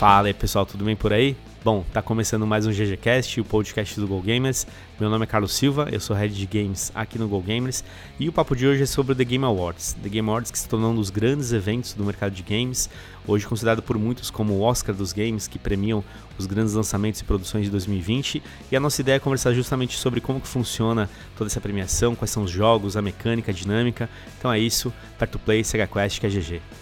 Fala aí pessoal, tudo bem por aí? Bom, tá começando mais um GGCast, o podcast do Go Gamers. Meu nome é Carlos Silva, eu sou head de games aqui no Go Gamers e o papo de hoje é sobre o The Game Awards. The Game Awards que se tornou um dos grandes eventos do mercado de games, hoje considerado por muitos como o Oscar dos games, que premiam os grandes lançamentos e produções de 2020. E a nossa ideia é conversar justamente sobre como que funciona toda essa premiação, quais são os jogos, a mecânica, a dinâmica. Então é isso, Perto Play, Sega Quest, que é GG.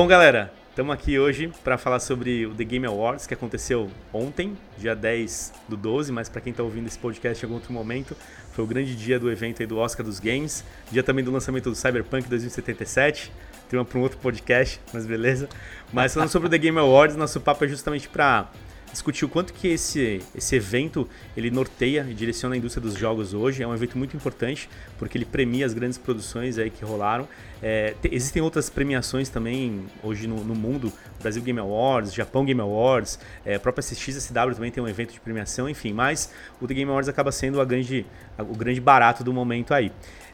Bom, galera, estamos aqui hoje para falar sobre o The Game Awards, que aconteceu ontem, dia 10 do 12, mas para quem está ouvindo esse podcast em algum outro momento, foi o grande dia do evento aí do Oscar dos Games, dia também do lançamento do Cyberpunk 2077, tema para um outro podcast, mas beleza. Mas falando sobre o The Game Awards, nosso papo é justamente para discutir o quanto que esse, esse evento ele norteia e direciona a indústria dos jogos hoje. É um evento muito importante porque ele premia as grandes produções aí que rolaram. É, te, existem outras premiações também hoje no, no, mundo, Brasil Game Awards, Japão Game Awards, é, a própria CXSW também tem um evento de premiação, enfim. Mas o The Game Awards acaba sendo a grande, a, o grande barato do momento aí.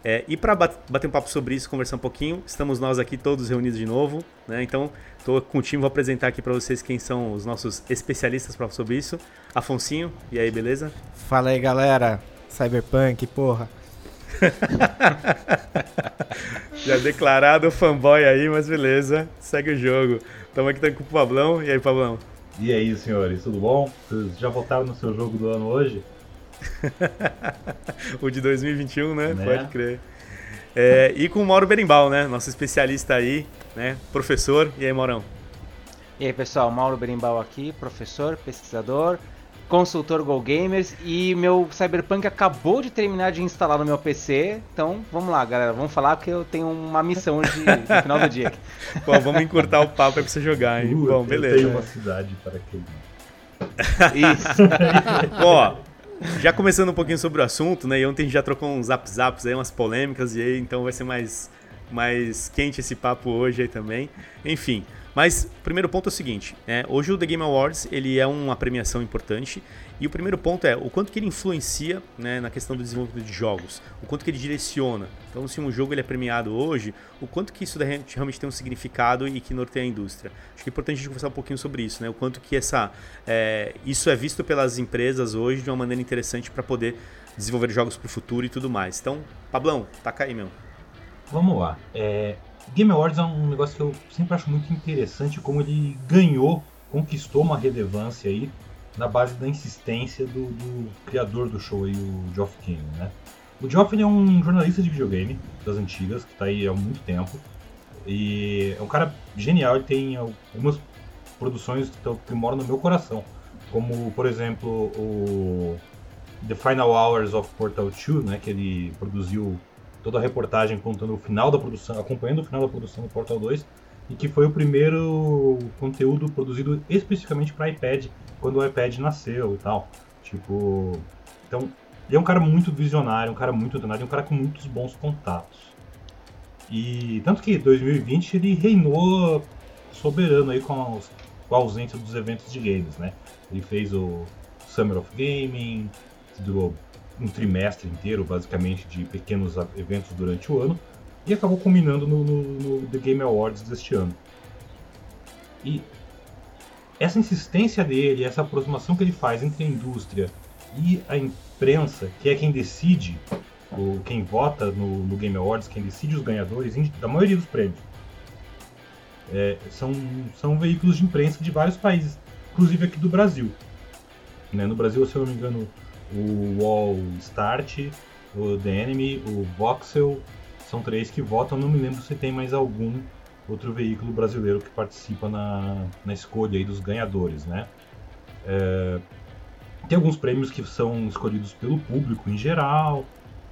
É, e para bater um papo sobre isso, conversar um pouquinho, estamos nós aqui todos reunidos de novo, né? Então, estou com o time, vou apresentar aqui para vocês quem são os nossos especialistas para sobre isso. Afonsinho, e aí, beleza? Fala aí, galera. Cyberpunk, porra. Já declarado fanboy aí, mas beleza, segue o jogo. Estamos aqui com o Pablão, e aí, Pablão? E aí, senhores, tudo bom? Vocês já votaram no seu jogo do ano hoje? o de 2021, né? né? Pode crer. É, e com o Mauro Berimbau, né? Nosso especialista aí, né? Professor. E aí, Maurão? E aí, pessoal, Mauro Berimbau aqui, professor, pesquisador, consultor Go Gamers e meu Cyberpunk acabou de terminar de instalar no meu PC. Então, vamos lá, galera, vamos falar que eu tenho uma missão de, no final do dia. Bom, vamos encurtar o papo pra você jogar, hein? Uh, Bom, beleza. Tem uma cidade para que Isso. Bom, já começando um pouquinho sobre o assunto, né? E ontem a gente já trocou uns zap zaps aí, umas polêmicas, e aí então vai ser mais, mais quente esse papo hoje aí também. Enfim. Mas o primeiro ponto é o seguinte, né? hoje o The Game Awards ele é uma premiação importante e o primeiro ponto é o quanto que ele influencia né, na questão do desenvolvimento de jogos, o quanto que ele direciona. Então, se um jogo ele é premiado hoje, o quanto que isso realmente tem um significado e que norteia a indústria. Acho que é importante a gente conversar um pouquinho sobre isso, né? O quanto que essa, é, isso é visto pelas empresas hoje de uma maneira interessante para poder desenvolver jogos para o futuro e tudo mais. Então, Pablão, taca aí, meu. Vamos lá. É, Game Awards é um negócio que eu sempre acho muito interessante como ele ganhou, conquistou uma relevância aí na base da insistência do, do criador do show aí, o Geoff Keighley, né? O Geoff é um jornalista de videogame das antigas, que está aí há muito tempo. E é um cara genial, ele tem algumas produções que, que moram no meu coração. Como, por exemplo, o The Final Hours of Portal 2, né, que ele produziu toda a reportagem contando o final da produção, acompanhando o final da produção do Portal 2, e que foi o primeiro conteúdo produzido especificamente para iPad, quando o iPad nasceu e tal. Tipo, então, ele é um cara muito visionário, um cara muito antenado, um cara com muitos bons contatos. E tanto que 2020 ele reinou soberano aí com, os, com a ausência dos eventos de games, né? Ele fez o Summer of Gaming, durou um trimestre inteiro, basicamente, de pequenos eventos durante o ano, e acabou culminando no, no, no The Game Awards deste ano. E essa insistência dele, essa aproximação que ele faz entre a indústria e a imprensa, que é quem decide, o, quem vota no, no Game Awards, quem decide os ganhadores da maioria dos prêmios, é, são, são veículos de imprensa de vários países, inclusive aqui do Brasil. Né? No Brasil, se eu não me engano, o Wall Start, o The Enemy, o Voxel, são três que votam. Não me lembro se tem mais algum outro veículo brasileiro que participa na, na escolha aí dos ganhadores, né? É, tem alguns prêmios que são escolhidos pelo público em geral,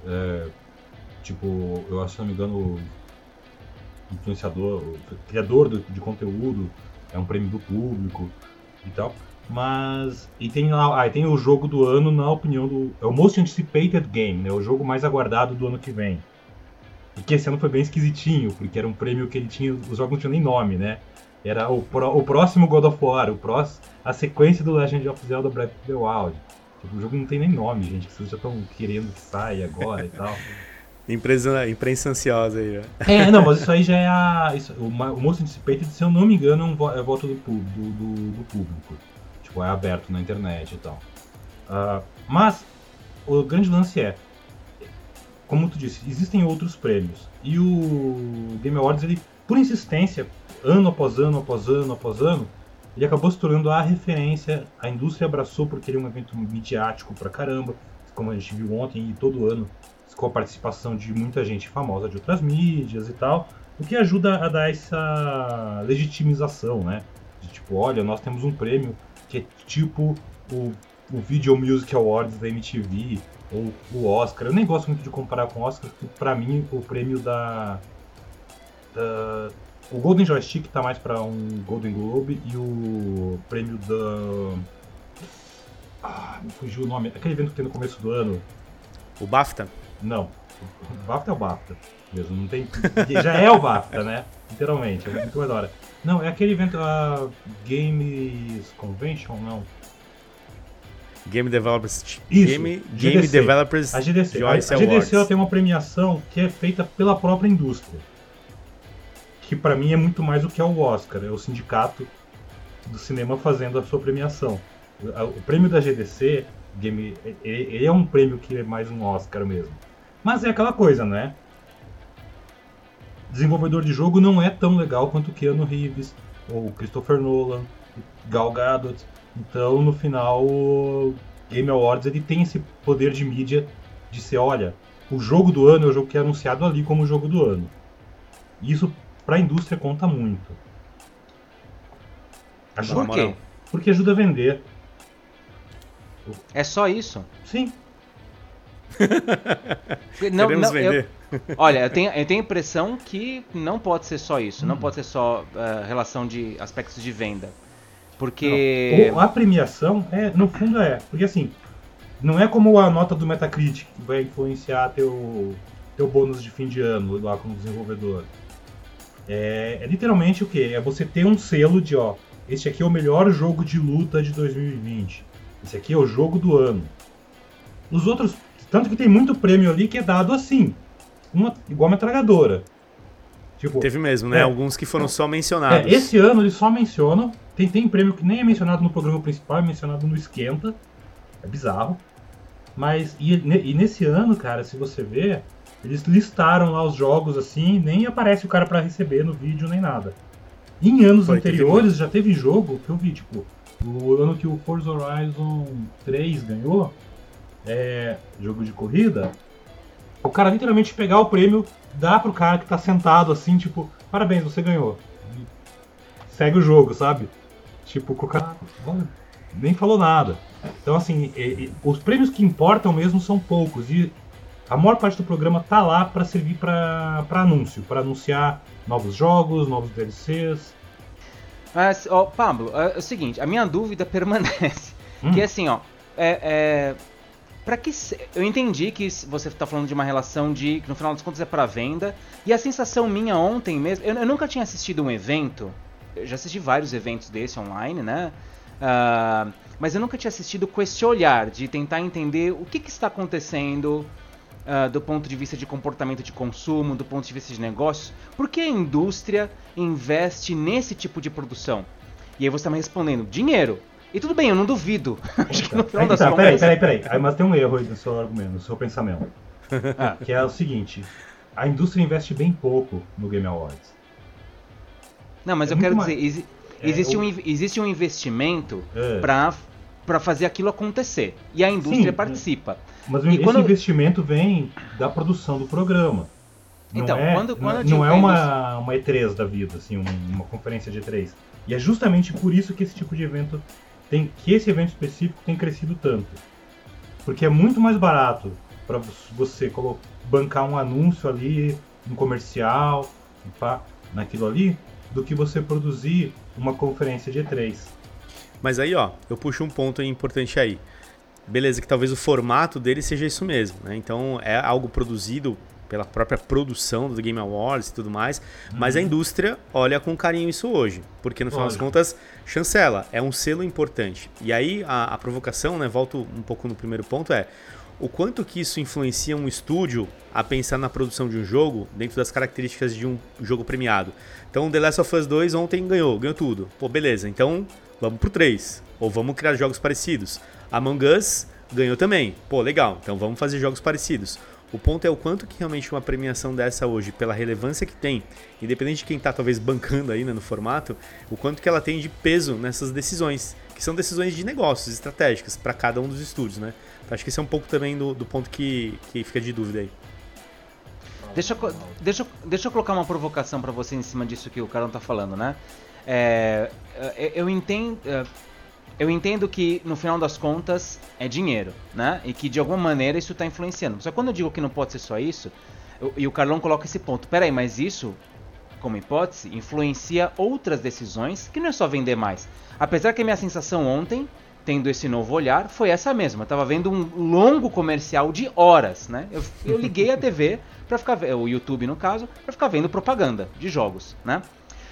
é, tipo, eu acho, se não me engano, influenciador, criador de conteúdo é um prêmio do público e tal. Mas. E tem lá. Ah, tem o jogo do ano, na opinião do. É o Most Anticipated Game, né? O jogo mais aguardado do ano que vem. E que esse ano foi bem esquisitinho, porque era um prêmio que ele tinha. Os jogos não tinham nem nome, né? Era o, o próximo God of War, o próximo, a sequência do Legend of Zelda Breath of the Wild. Tipo, o jogo não tem nem nome, gente, que vocês já estão querendo que saia agora e tal. Imprensa, imprensa ansiosa aí, ó. É, não, mas isso aí já é a. Isso, o, o Most Anticipated, se eu não me engano, é, um, é voto do, do, do, do, público. Tipo, é aberto na internet e tal. Uh, mas, o grande lance é. Como tu disse, existem outros prêmios. E o Game Awards, ele, por insistência, ano após ano, após ano, após ano, ele acabou se tornando a referência. A indústria abraçou porque ele é um evento midiático pra caramba, como a gente viu ontem e todo ano, com a participação de muita gente famosa de outras mídias e tal, o que ajuda a dar essa legitimização, né? De tipo, olha, nós temos um prêmio que é tipo o, o Video Music Awards da MTV ou o Oscar. Eu nem gosto muito de comparar com o Oscar, porque pra mim o prêmio da, da o Golden Joystick tá mais para um Golden Globe e o prêmio da. Ah, me fugiu o nome. Aquele evento que tem no começo do ano. O BAFTA? Não. O BAFTA é o BAFTA mesmo. Não tem... Já é o BAFTA, né? Literalmente. É muito hora. Não, é aquele evento. A Games Convention, não. Game Developers. Isso, Game, Game Developers. A GDC. Joyce a, a GDC tem uma premiação que é feita pela própria indústria que para mim é muito mais do que é o Oscar, é o sindicato do cinema fazendo a sua premiação. O prêmio da GDC, Game, ele é um prêmio que é mais um Oscar mesmo. Mas é aquela coisa, né? Desenvolvedor de jogo não é tão legal quanto Keanu Reeves, ou Christopher Nolan, Gal Gadot. Então, no final, o Game Awards ele tem esse poder de mídia de ser, olha, o jogo do ano é o jogo que é anunciado ali como o jogo do ano. Isso para a indústria conta muito. Ajuda, Por quê? Porque ajuda a vender. É só isso? Sim. não, Queremos não, vender. Eu, olha, eu tenho, eu tenho a impressão que não pode ser só isso. Hum. Não pode ser só uh, relação de aspectos de venda. Porque. A premiação, é, no fundo, é. Porque assim, não é como a nota do Metacritic que vai influenciar teu, teu bônus de fim de ano lá como desenvolvedor. É, é literalmente o que? É você ter um selo de, ó, este aqui é o melhor jogo de luta de 2020. Esse aqui é o jogo do ano. Os outros, tanto que tem muito prêmio ali que é dado assim, uma, igual uma metralhadora. Tipo, Teve mesmo, né? É, Alguns que foram só mencionados. É, esse ano eles só mencionam. Tem, tem prêmio que nem é mencionado no programa principal, é mencionado no Esquenta. É bizarro. Mas, e, e nesse ano, cara, se você ver, eles listaram lá os jogos assim, nem aparece o cara para receber no vídeo nem nada. Em anos Foi, anteriores teve... já teve jogo que eu vi, tipo, o ano que o Forza Horizon 3 ganhou, é, jogo de corrida, o cara literalmente pegar o prêmio, dá pro cara que tá sentado assim, tipo, parabéns, você ganhou. segue o jogo, sabe? Tipo, o cara nem falou nada. Então, assim, e, e, os prêmios que importam mesmo são poucos. E a maior parte do programa tá lá para servir para anúncio, para anunciar novos jogos, novos DLCs. Mas, ó, Pablo, é, é o seguinte, a minha dúvida permanece. Hum. Que é assim, ó, é, é para que eu entendi que você está falando de uma relação de que no final das contas é para venda e a sensação minha ontem mesmo, eu, eu, nunca tinha assistido um evento, eu já assisti vários eventos desse online, né? Uh, mas eu nunca tinha assistido com esse olhar de tentar entender o que, que está acontecendo uh, do ponto de vista de comportamento de consumo, do ponto de vista de negócios, por que a indústria investe nesse tipo de produção? E aí você está me respondendo, dinheiro. E tudo bem, eu não duvido. Acho que no final das tá, contas... Peraí, peraí, peraí. Aí, mas tem um erro aí no seu argumento, no seu pensamento. ah. Que é o seguinte, a indústria investe bem pouco no Game Awards. Não, mas é eu quero mais... dizer, é, existe, o... um, existe um investimento é. para fazer aquilo acontecer. E a indústria Sim, participa. Mas e esse quando... investimento vem da produção do programa. Não então, é, quando, quando não, não é uma, uma E3 da vida, assim, uma conferência de E3. E é justamente por isso que esse tipo de evento tem que esse evento específico tem crescido tanto. Porque é muito mais barato para você bancar um anúncio ali, um comercial, pá, naquilo ali, do que você produzir uma conferência de E3. Mas aí, ó, eu puxo um ponto importante aí. Beleza, que talvez o formato dele seja isso mesmo, né? Então é algo produzido pela própria produção do Game Awards e tudo mais, uhum. mas a indústria olha com carinho isso hoje, porque no final das contas, chancela, é um selo importante. E aí a, a provocação, né, volto um pouco no primeiro ponto, é o quanto que isso influencia um estúdio a pensar na produção de um jogo dentro das características de um jogo premiado. Então, The Last of Us 2 ontem ganhou, ganhou tudo. Pô, beleza, então vamos pro 3. Ou vamos criar jogos parecidos. Among Us ganhou também. Pô, legal, então vamos fazer jogos parecidos. O ponto é o quanto que realmente uma premiação dessa hoje, pela relevância que tem, independente de quem está talvez bancando aí né, no formato, o quanto que ela tem de peso nessas decisões, que são decisões de negócios estratégicas para cada um dos estúdios, né? Então, acho que esse é um pouco também do, do ponto que, que fica de dúvida aí. Deixa eu, deixa, deixa eu colocar uma provocação para você em cima disso que o Carlão tá falando, né? É, é eu entendo. É, eu entendo que no final das contas é dinheiro, né? E que de alguma maneira isso está influenciando. Só que quando eu digo que não pode ser só isso, eu, e o Carlão coloca esse ponto. Peraí, mas isso, como hipótese, influencia outras decisões que não é só vender mais. Apesar que a minha sensação ontem, tendo esse novo olhar, foi essa mesma. Eu tava vendo um longo comercial de horas, né? Eu, eu liguei a TV para ficar o YouTube no caso, para ficar vendo propaganda de jogos, né?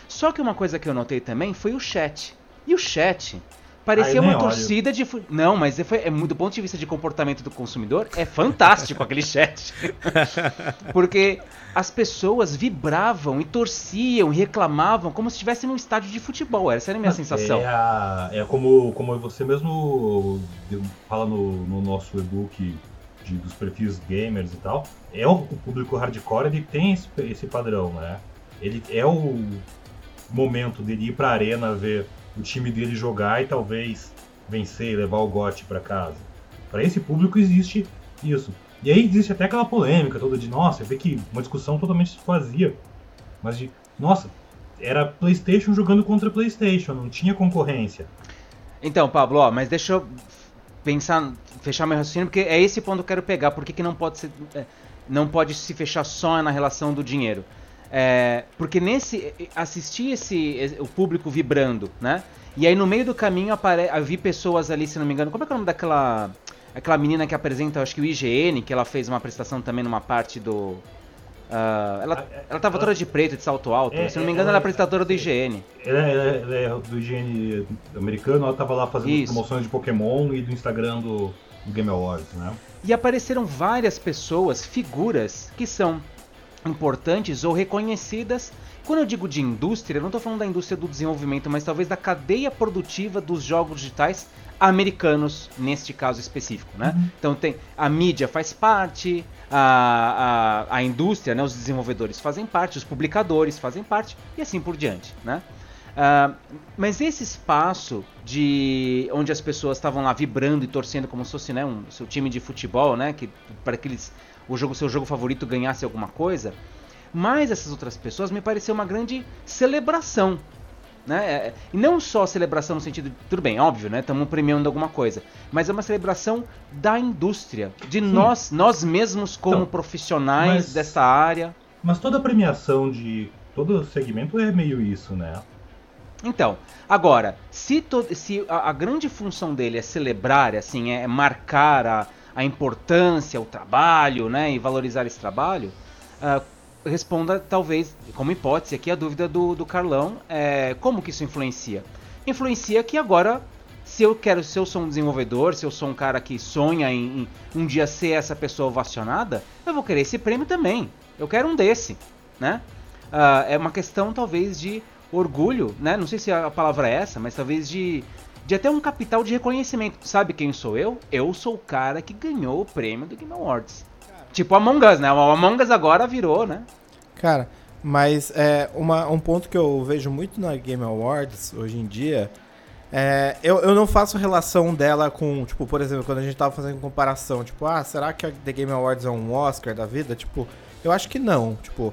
Só que uma coisa que eu notei também foi o chat. E o chat Parecia uma torcida olho. de. Não, mas foi, é, do ponto de vista de comportamento do consumidor, é fantástico aquele chat. Porque as pessoas vibravam e torciam, reclamavam como se estivessem num estádio de futebol. Essa era a minha Mas sensação. É, a, é como, como você mesmo fala no, no nosso e-book de, dos perfis gamers e tal. É o, o público hardcore, ele tem esse, esse padrão, né? Ele é o momento dele ir pra arena ver o time dele jogar e talvez vencer e levar o gote para casa. Para esse público existe isso. E aí existe até aquela polêmica toda de, nossa, vê que uma discussão totalmente vazia. Mas de, nossa, era PlayStation jogando contra PlayStation, não tinha concorrência. Então, Pablo, ó, mas deixa eu pensar, fechar meu raciocínio, porque é esse ponto que eu quero pegar. Por que, que não pode ser, é, não pode se fechar só na relação do dinheiro? É, porque nesse assistir esse o público vibrando, né? E aí no meio do caminho apare, eu vi pessoas ali, se não me engano, como é que é o nome daquela aquela menina que apresenta, acho que o IGN, que ela fez uma apresentação também numa parte do uh, ela, ela tava toda de preto, de salto alto. É, se não me engano, ela, ela é apresentadora do IGN. Ela, ela, ela, é do IGN americano, ela tava lá fazendo Isso. promoções de Pokémon e do Instagram do, do Game Awards, né? E apareceram várias pessoas, figuras, que são importantes ou reconhecidas. Quando eu digo de indústria, eu não estou falando da indústria do desenvolvimento, mas talvez da cadeia produtiva dos jogos digitais americanos, neste caso específico. Né? Uhum. Então tem a mídia faz parte, a, a, a indústria, né, os desenvolvedores fazem parte, os publicadores fazem parte e assim por diante. Né? Uh, mas esse espaço de onde as pessoas estavam lá vibrando e torcendo como se fosse né, um seu time de futebol, né, que para que eles o jogo, seu jogo favorito ganhasse alguma coisa. Mas essas outras pessoas me pareceu uma grande celebração. Né? É, e não só celebração no sentido. De, tudo bem, óbvio, né? Estamos premiando alguma coisa. Mas é uma celebração da indústria, de nós, nós mesmos como então, profissionais mas, dessa área. Mas toda premiação de todo segmento é meio isso, né? Então, agora, se, to, se a, a, grande função dele é celebrar, assim, é marcar a, a importância, o trabalho, né, e valorizar esse trabalho, uh, responda talvez, como hipótese aqui, a dúvida do, do Carlão, é, como que isso influencia? Influencia que agora, se eu quero, se eu sou um desenvolvedor, se eu sou um cara que sonha em, em um dia ser essa pessoa ovacionada, eu vou querer esse prêmio também. Eu quero um desse, né? Uh, é uma questão talvez de orgulho, né? Não sei se a palavra é essa, mas talvez de de até um capital de reconhecimento. Sabe quem sou eu? Eu sou o cara que ganhou o prêmio do Game Awards. Cara. Tipo Among Us, né? O Among Us agora virou, né? Cara, mas é, uma, um ponto que eu vejo muito na Game Awards hoje em dia é, eu, eu não faço relação dela com, tipo, por exemplo, quando a gente tava fazendo comparação, tipo, ah, será que a The Game Awards é um Oscar da vida? Tipo, eu acho que não. Tipo,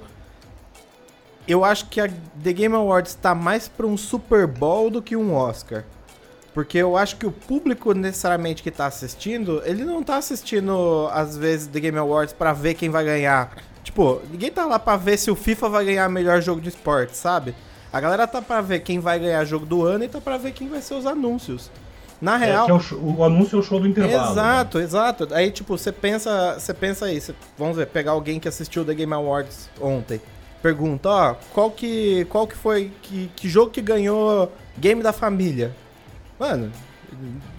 eu acho que a The Game Awards tá mais pra um Super Bowl do que um Oscar. Porque eu acho que o público necessariamente que tá assistindo, ele não tá assistindo, às vezes, The Game Awards para ver quem vai ganhar. Tipo, ninguém tá lá pra ver se o FIFA vai ganhar melhor jogo de esporte, sabe? A galera tá pra ver quem vai ganhar jogo do ano e tá pra ver quem vai ser os anúncios. Na É, real. que é o, show- o anúncio é o show do intervalo. Exato, exato. Aí, tipo, você pensa, você pensa aí, você- vamos ver, pegar alguém que assistiu The Game Awards ontem. Pergunta, ó, qual que, qual que foi, que, que jogo que ganhou Game da Família? Mano,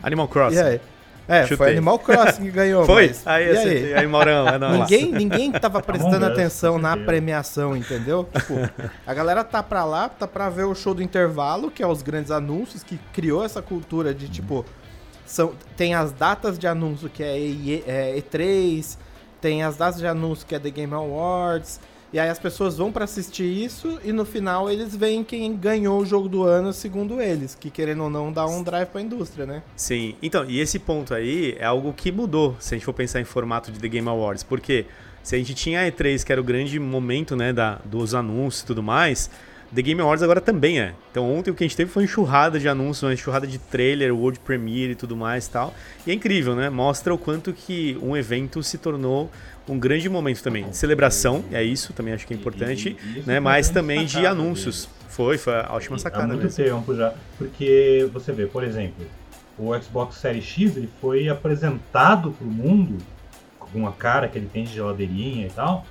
Animal e Crossing. aí? É, Chutei. foi Animal Crossing que ganhou. Foi? mas- Aí, e acertei. aí, Maurão, é nóis. Ninguém, ninguém tava prestando Among Us, atenção na premiação, entendeu? Tipo, a galera tá pra lá, tá pra ver o show do intervalo, que é os grandes anúncios, que criou essa cultura de, tipo, são, tem as datas de anúncio, que é, E- é E3, tem as datas de anúncio, que é The Game Awards, e aí as pessoas vão pra assistir isso, e no final eles veem quem ganhou o jogo do ano, segundo eles, que querendo ou não, dá um drive pra indústria, né? Sim, então, e esse ponto aí é algo que mudou, se a gente for pensar em formato de The Game Awards, porque se a gente tinha a E3, que era o grande momento, né, da, dos anúncios e tudo mais, The Game Awards agora também é. Então ontem o que a gente teve foi uma enxurrada de anúncios, uma enxurrada de trailer, World Premiere e tudo mais e tal. E é incrível, né? Mostra o quanto que um evento se tornou um grande momento também. De celebração, é isso, também acho que é importante, E- e né? Mas também de anúncios. Foi, foi a ótima Há sacada muito mesmo. tempo já. Porque você vê, por exemplo, o Xbox Series X ele foi apresentado pro mundo com uma cara que ele tem de geladeirinha e tal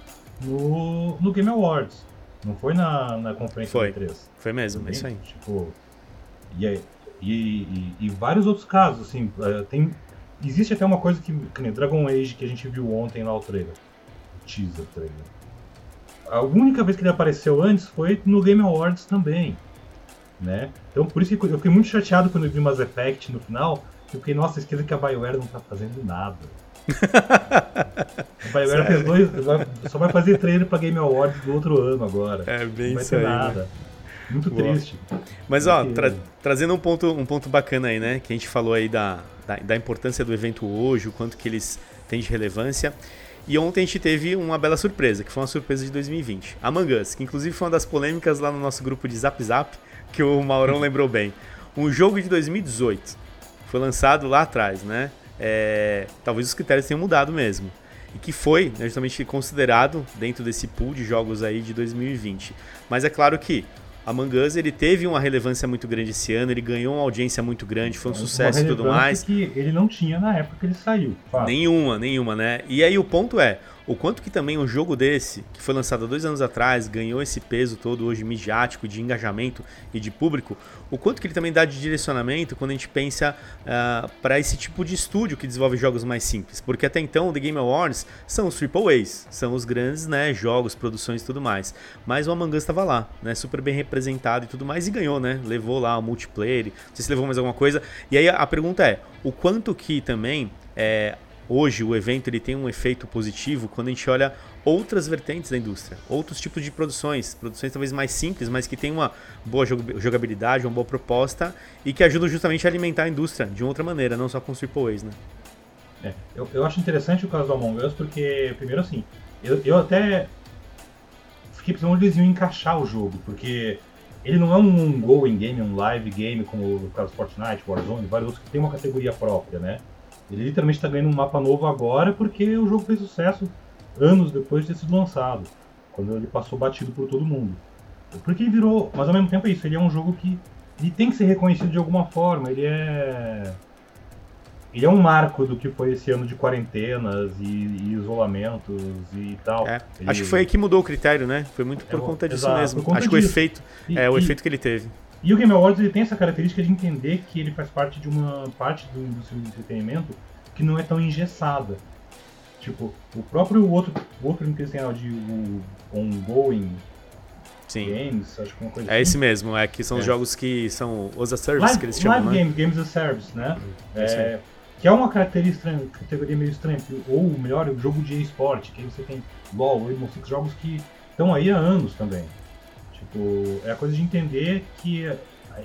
no, no Game Awards. Não foi na, na conferência Foi. do E3. Foi mesmo, é isso aí. Tipo, e, aí- e, e, e vários outros casos, assim, eh, tem, existe até uma coisa que, que nem Dragon Age que a gente viu ontem lá o trailer. Teaser trailer. A única vez que ele apareceu antes foi no Game Awards também. Né? Então por isso que eu fiquei muito chateado quando eu vi Mass Effect no final. Eu fiquei, nossa, esqueci que a BioWare não tá fazendo nada. A BioWare fez dois, vai- só vai fazer trailer pra Game Awards do outro ano agora. É bem não vai ter aí. né? nada. Muito Boa. triste. Mas ó, tra- trazendo um ponto, um ponto bacana aí, né? Que a gente falou aí da, da, da importância do evento hoje, o quanto que eles têm de relevância. E ontem a gente teve uma bela surpresa, que foi uma surpresa de 2020. Among Us, que inclusive foi uma das polêmicas lá no nosso grupo de Zap Zap, que o Maurão lembrou bem. Um jogo de 2018. Foi lançado lá atrás, né? É, talvez os critérios tenham mudado mesmo. E que foi né, justamente considerado dentro desse pool de jogos aí de 2020. Mas é claro que Among Us ele teve uma relevância muito grande esse ano, ele ganhou uma audiência muito grande, foi um Uma sucesso e tudo mais. que ele não tinha na época que ele saiu. Nenhuma, nenhuma, né? E aí o ponto é, o quanto que também um jogo desse, que foi lançado há dois anos atrás, ganhou esse peso todo hoje midiático, de engajamento e de público, o quanto que ele também dá de direcionamento quando a gente pensa para esse tipo de estúdio que desenvolve jogos mais simples. Porque até então The Game Awards são os AAAs, são os grandes né, jogos, produções e tudo mais. Mas o Among Us estava lá, né? Super bem representado e tudo mais, e ganhou, né? Levou lá o multiplayer, não sei se levou mais alguma coisa. E aí a pergunta é, o quanto que também é, hoje o evento ele tem um efeito positivo quando a gente olha outras vertentes da indústria, outros tipos de produções, produções talvez mais simples, mas que tem uma boa jog- jogabilidade, uma boa proposta e que ajudam justamente a alimentar a indústria de outra maneira, não só com os AAAs, né? É, eu, eu acho interessante o caso do Among Us porque, primeiro assim, eu, eu até fiquei pensando onde eles iam encaixar o jogo, porque ele não é um ongoing game, um live game como o caso Fortnite, Warzone, vários outros que tem uma categoria própria, né? Ele literalmente está ganhando um mapa novo agora porque o jogo fez sucesso anos depois de ter sido lançado, quando ele passou batido por todo mundo. Porque ele virou, mas ao mesmo tempo é isso, ele é um jogo que ele tem que ser reconhecido de alguma forma, ele é ele é um marco do que foi esse ano de quarentenas e, e isolamentos e tal. É, Ele- Acho que foi aí que mudou o critério, né? Foi muito por É, conta disso exato, mesmo. conta Acho que o disso. efeito E- é o e- efeito que ele teve. E o Game Awards ele tem essa característica de entender que ele faz parte de uma parte do do entretenimento que não é tão engessada. Tipo, o próprio outro, o outro que eles têm de o ongoing Sim. games, acho que é uma coisa É assim. esse mesmo, é que são os É. jogos que são os a service Live, que eles chamam, live né? game, games as service, né? É. É, que é uma característica estranha, categoria meio estranha, ou melhor, o jogo de esporte, que aí você tem LoL, Rainbow Six, jogos que estão aí há anos também. É a coisa de entender que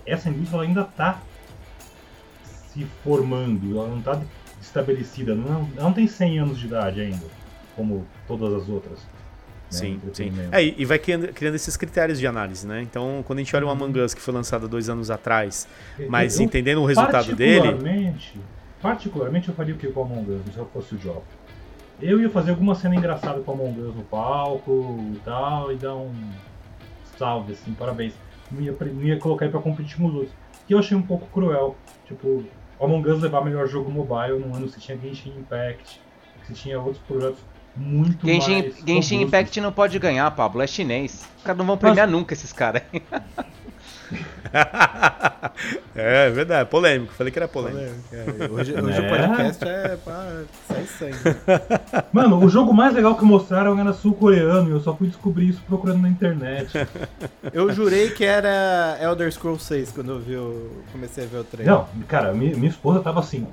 essa indústria ainda está se formando, ela não está estabelecida, não, ela não tem 100 anos de idade ainda, como todas as outras. né, Sim, sim. É, e vai criando, criando esses critérios de análise, né? Então, quando a gente olha o Among Us, que foi lançado há dois anos atrás, mas Eu- entendendo o resultado dele, Particularmente, particularmente eu faria o que com o Among Us, se eu fosse o Job? Eu ia fazer alguma cena engraçada com o Among Us no palco e tal, e dar um salve, assim, parabéns. não ia, não ia colocar ele pra competir com os outros. Que eu achei um pouco cruel. Tipo, Among Us levar melhor jogo mobile num ano você tinha Genshin Impact, você tinha outros projetos muito Genshin, mais Genshin robustos. Impact não pode ganhar, Pablo, é chinês. Os caras não vão premiar nunca esses caras. é verdade, polêmico. Falei que era polêmico. É, hoje hoje Né? o podcast é pra sair sangue. Mano, o jogo mais legal que mostraram era sul-coreano e eu só fui descobrir isso procurando na internet. Eu jurei que era Elder Scrolls 6 quando eu vi o, comecei a ver o trailer. Não, cara, minha, minha esposa tava assim.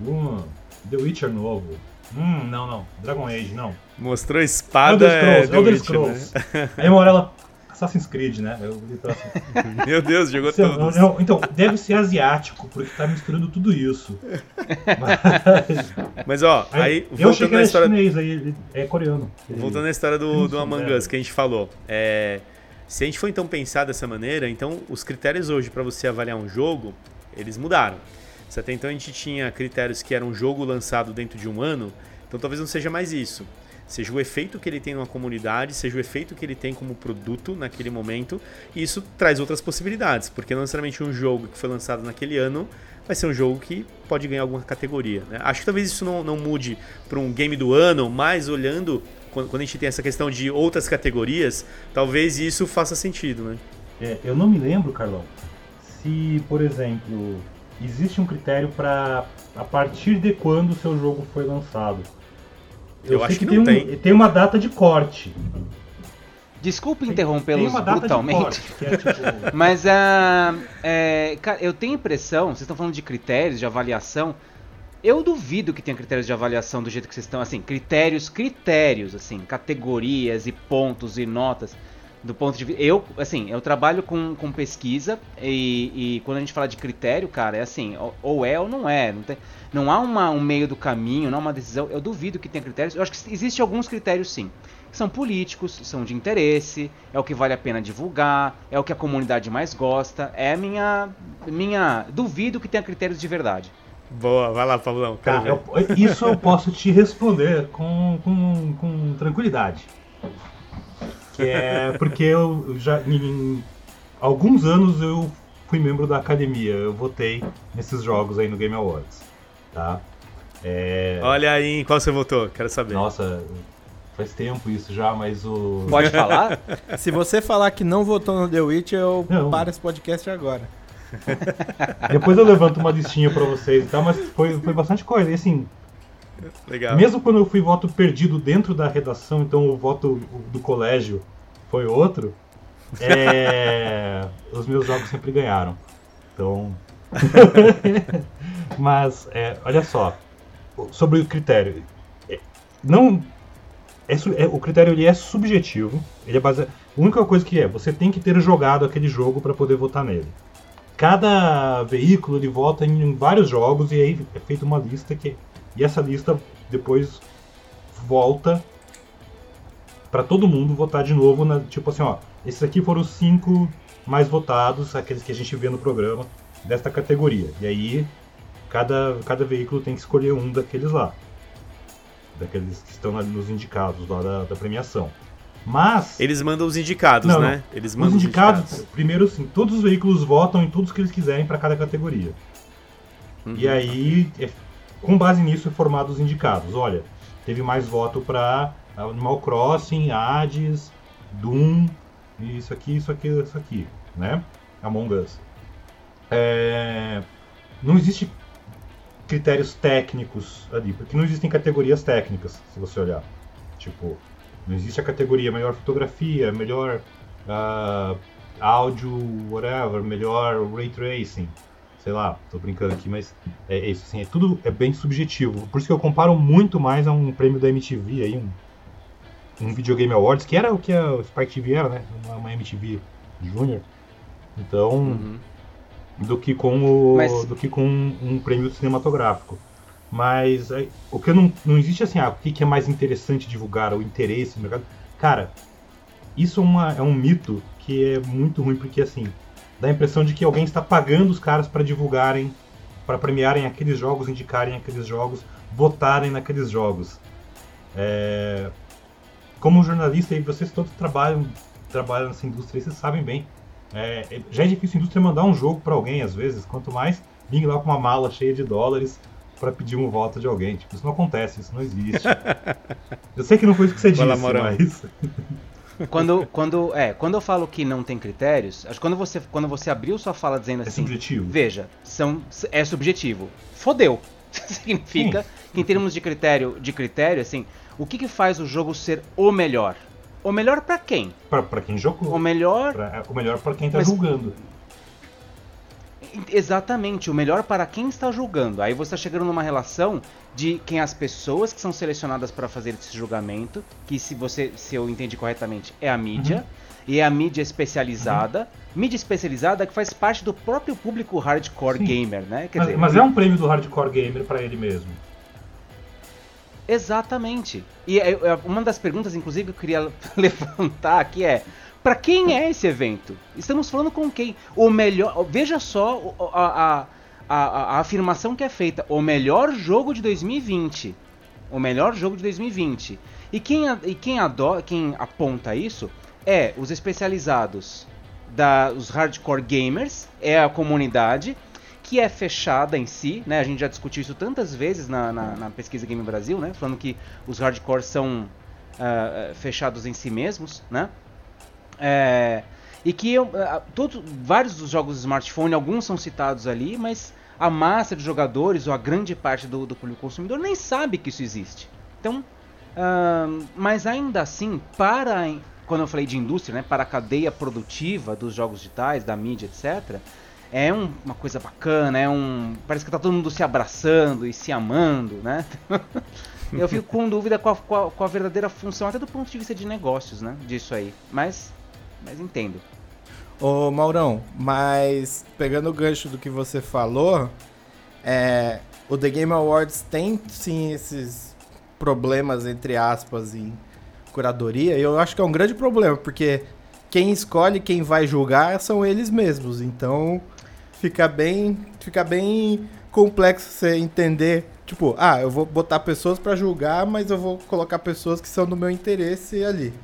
Hum, The Witcher novo. Hum, não, não. Dragon Age, não. Mostrou espada. Elder Scrolls, é, The Elder Witcher, Scrolls. né? Aí uma hora ela. Assassin's Creed, né? Eu assim. Meu Deus, jogou Seu- todos. não, então, deve ser asiático, porque tá misturando tudo isso. Mas, Mas ó, aí, eu achei que era história. chinês, aí é coreano. Voltando à história do, do Among né? Us que a gente falou. É, se a gente for então pensar dessa maneira, então os critérios hoje para você avaliar um jogo, eles mudaram. Se até então a gente tinha critérios que era um jogo lançado dentro de um ano, então talvez não seja mais isso. Seja o efeito que ele tem numa comunidade, seja o efeito que ele tem como produto naquele momento, e isso traz outras possibilidades, porque não necessariamente um jogo que foi lançado naquele ano vai ser um jogo que pode ganhar alguma categoria. né? Acho que talvez isso não, não mude para um game do ano, mas olhando, quando, quando a gente tem essa questão de outras categorias, talvez isso faça sentido, né? É, eu não me lembro, Carlão, se, por exemplo, existe um critério para a partir de quando o seu jogo foi lançado. Eu sei acho que tem, não um- tem. tem uma data de corte. Desculpe Tem- interrompê-los tem brutalmente. corte, que é tipo, Mas ah, é, cara, eu tenho impressão, vocês estão falando de critérios de avaliação. Eu duvido que tenha critérios de avaliação do jeito que vocês estão, assim, critérios, critérios, assim, categorias e pontos e notas. Do ponto de vista. Eu, assim, eu trabalho com, com pesquisa e, e quando a gente fala de critério, cara, é assim, ou- ou é ou não é. Não, tem, não há uma, um meio do caminho, não há uma decisão. Eu duvido que tenha critérios. Eu acho que existem alguns critérios sim. Que são políticos, são de interesse, é o que vale a pena divulgar, é o que a comunidade mais gosta. É a minha. minha. Duvido que tenha critérios de verdade. Boa, vai lá, Pablão. Quero Tá, ver. eu- isso eu posso te responder com, com, com tranquilidade. Que é porque eu já em alguns anos eu fui membro da academia, eu votei nesses jogos aí no Game Awards, tá? É, Olha aí, em qual você votou? Quero saber. nossa, faz tempo isso já, mas o Pode falar? Se você falar que não votou no The Witch, eu Não. paro esse podcast agora. depois eu levanto uma listinha pra vocês e tal, mas foi, foi bastante coisa. E assim, Legal. Mesmo quando eu fui voto perdido dentro da redação, então o voto do colégio foi outro, é, os meus jogos sempre ganharam. Então. Mas, é, olha só, sobre o critério. É, Não. é é- o critério ele é subjetivo. Ele é baseado, a única coisa que é, você tem que ter jogado aquele jogo para poder votar nele. Cada veículo ele vota em vários jogos e aí é feita uma lista que e essa lista depois volta para todo mundo votar de novo na tipo assim ó esses aqui foram os cinco mais votados aqueles que a gente vê no programa desta categoria e aí cada cada veículo tem que escolher um daqueles lá daqueles que estão ali nos indicados lá da, da premiação mas Eles mandam os indicados, Não, né? Eles os mandam indicados, primeiro assim, todos os veículos votam em todos que eles quiserem para cada categoria. Uhum. E aí, é- com base nisso, formado os indicados. Olha, teve mais voto para Animal Crossing, Hades, Doom, isso aqui, isso aqui, isso aqui, né? Among Us. É, Não existe critérios técnicos ali, porque não existem categorias técnicas, se você olhar. Tipo, não existe a categoria melhor fotografia, melhor ah, áudio, whatever, melhor ray tracing. Sei lá, tô brincando aqui, mas é isso, assim, é tudo é bem subjetivo. Por isso que eu comparo muito mais a um prêmio da MTV aí, um, um Videogame Awards, que era o que a Spike TV era, né? Uma, uma MTV Junior. Então, Uhum. do que com o Mas- do que com um, um prêmio cinematográfico. Mas aí, o que não, não existe assim, ah, o que, que é mais interessante divulgar, o interesse no mercado. Cara, isso é, uma, é um mito que é muito ruim porque assim, dá a impressão de que alguém está pagando os caras para divulgarem, para premiarem aqueles jogos, indicarem aqueles jogos, votarem naqueles jogos. É, como jornalista, e vocês todos trabalham, trabalham nessa indústria, vocês sabem bem É, é, já é difícil a indústria mandar um jogo para alguém, às vezes, quanto mais vir lá com uma mala cheia de dólares para pedir um voto de alguém. Tipo, isso não acontece, isso não existe. eu sei que não foi isso que você disse, mas. Quando, quando, é, quando eu falo que não tem critérios, acho que quando você, quando você abriu sua fala dizendo é assim. É subjetivo. Veja, são, é subjetivo. Fodeu. Significa Sim. que em termos de critério, de critério, assim, o que, que faz o jogo ser o melhor? O melhor para quem? Para quem jogou. O melhor. Pra, o melhor para quem tá Mas, julgando. Exatamente, o melhor para quem está julgando. Aí você está chegando numa relação de quem as pessoas que são selecionadas para fazer esse julgamento, que se você, se eu entendi corretamente, é a mídia, uhum. e é a mídia especializada. Uhum. Mídia especializada que faz parte do próprio público hardcore Sim. gamer, né? Quer mas, dizer, mas é um prêmio do hardcore gamer para ele mesmo. Exatamente. E é, é, uma das perguntas, inclusive, que eu queria levantar aqui é: para quem é esse evento? Estamos falando com quem? O melhor. Veja só a, a, a, a afirmação que é feita: o melhor jogo de 2020. O melhor jogo de 2020. E quem, e quem, adora, quem aponta isso é os especializados, da, os hardcore gamers, é a comunidade que é fechada em si, né? A gente já discutiu isso tantas vezes na, na, na pesquisa Game Brasil, né? Falando que os hardcore são uh, fechados em si mesmos, né? É, e que uh, todos, vários dos jogos de smartphone, alguns são citados ali, mas a massa de jogadores ou a grande parte do, do público consumidor nem sabe que isso existe. Então, uh, mas ainda assim, para quando eu falei de indústria, né, para a cadeia produtiva dos jogos digitais, da mídia, etc., é um, uma coisa bacana, é um. Parece que tá todo mundo se abraçando e se amando, né? eu fico com dúvida com, a, com a verdadeira função, até do ponto de vista de negócios, né? Disso aí. Mas mas entendo. Ô Maurão, mas pegando o gancho do que você falou, é, o The Game Awards tem sim esses problemas, entre aspas, em curadoria, eu acho que é um grande problema, porque quem escolhe quem vai julgar são eles mesmos, então fica bem, fica bem complexo você entender, tipo, ah, eu vou botar pessoas para julgar, mas eu vou colocar pessoas que são do meu interesse ali.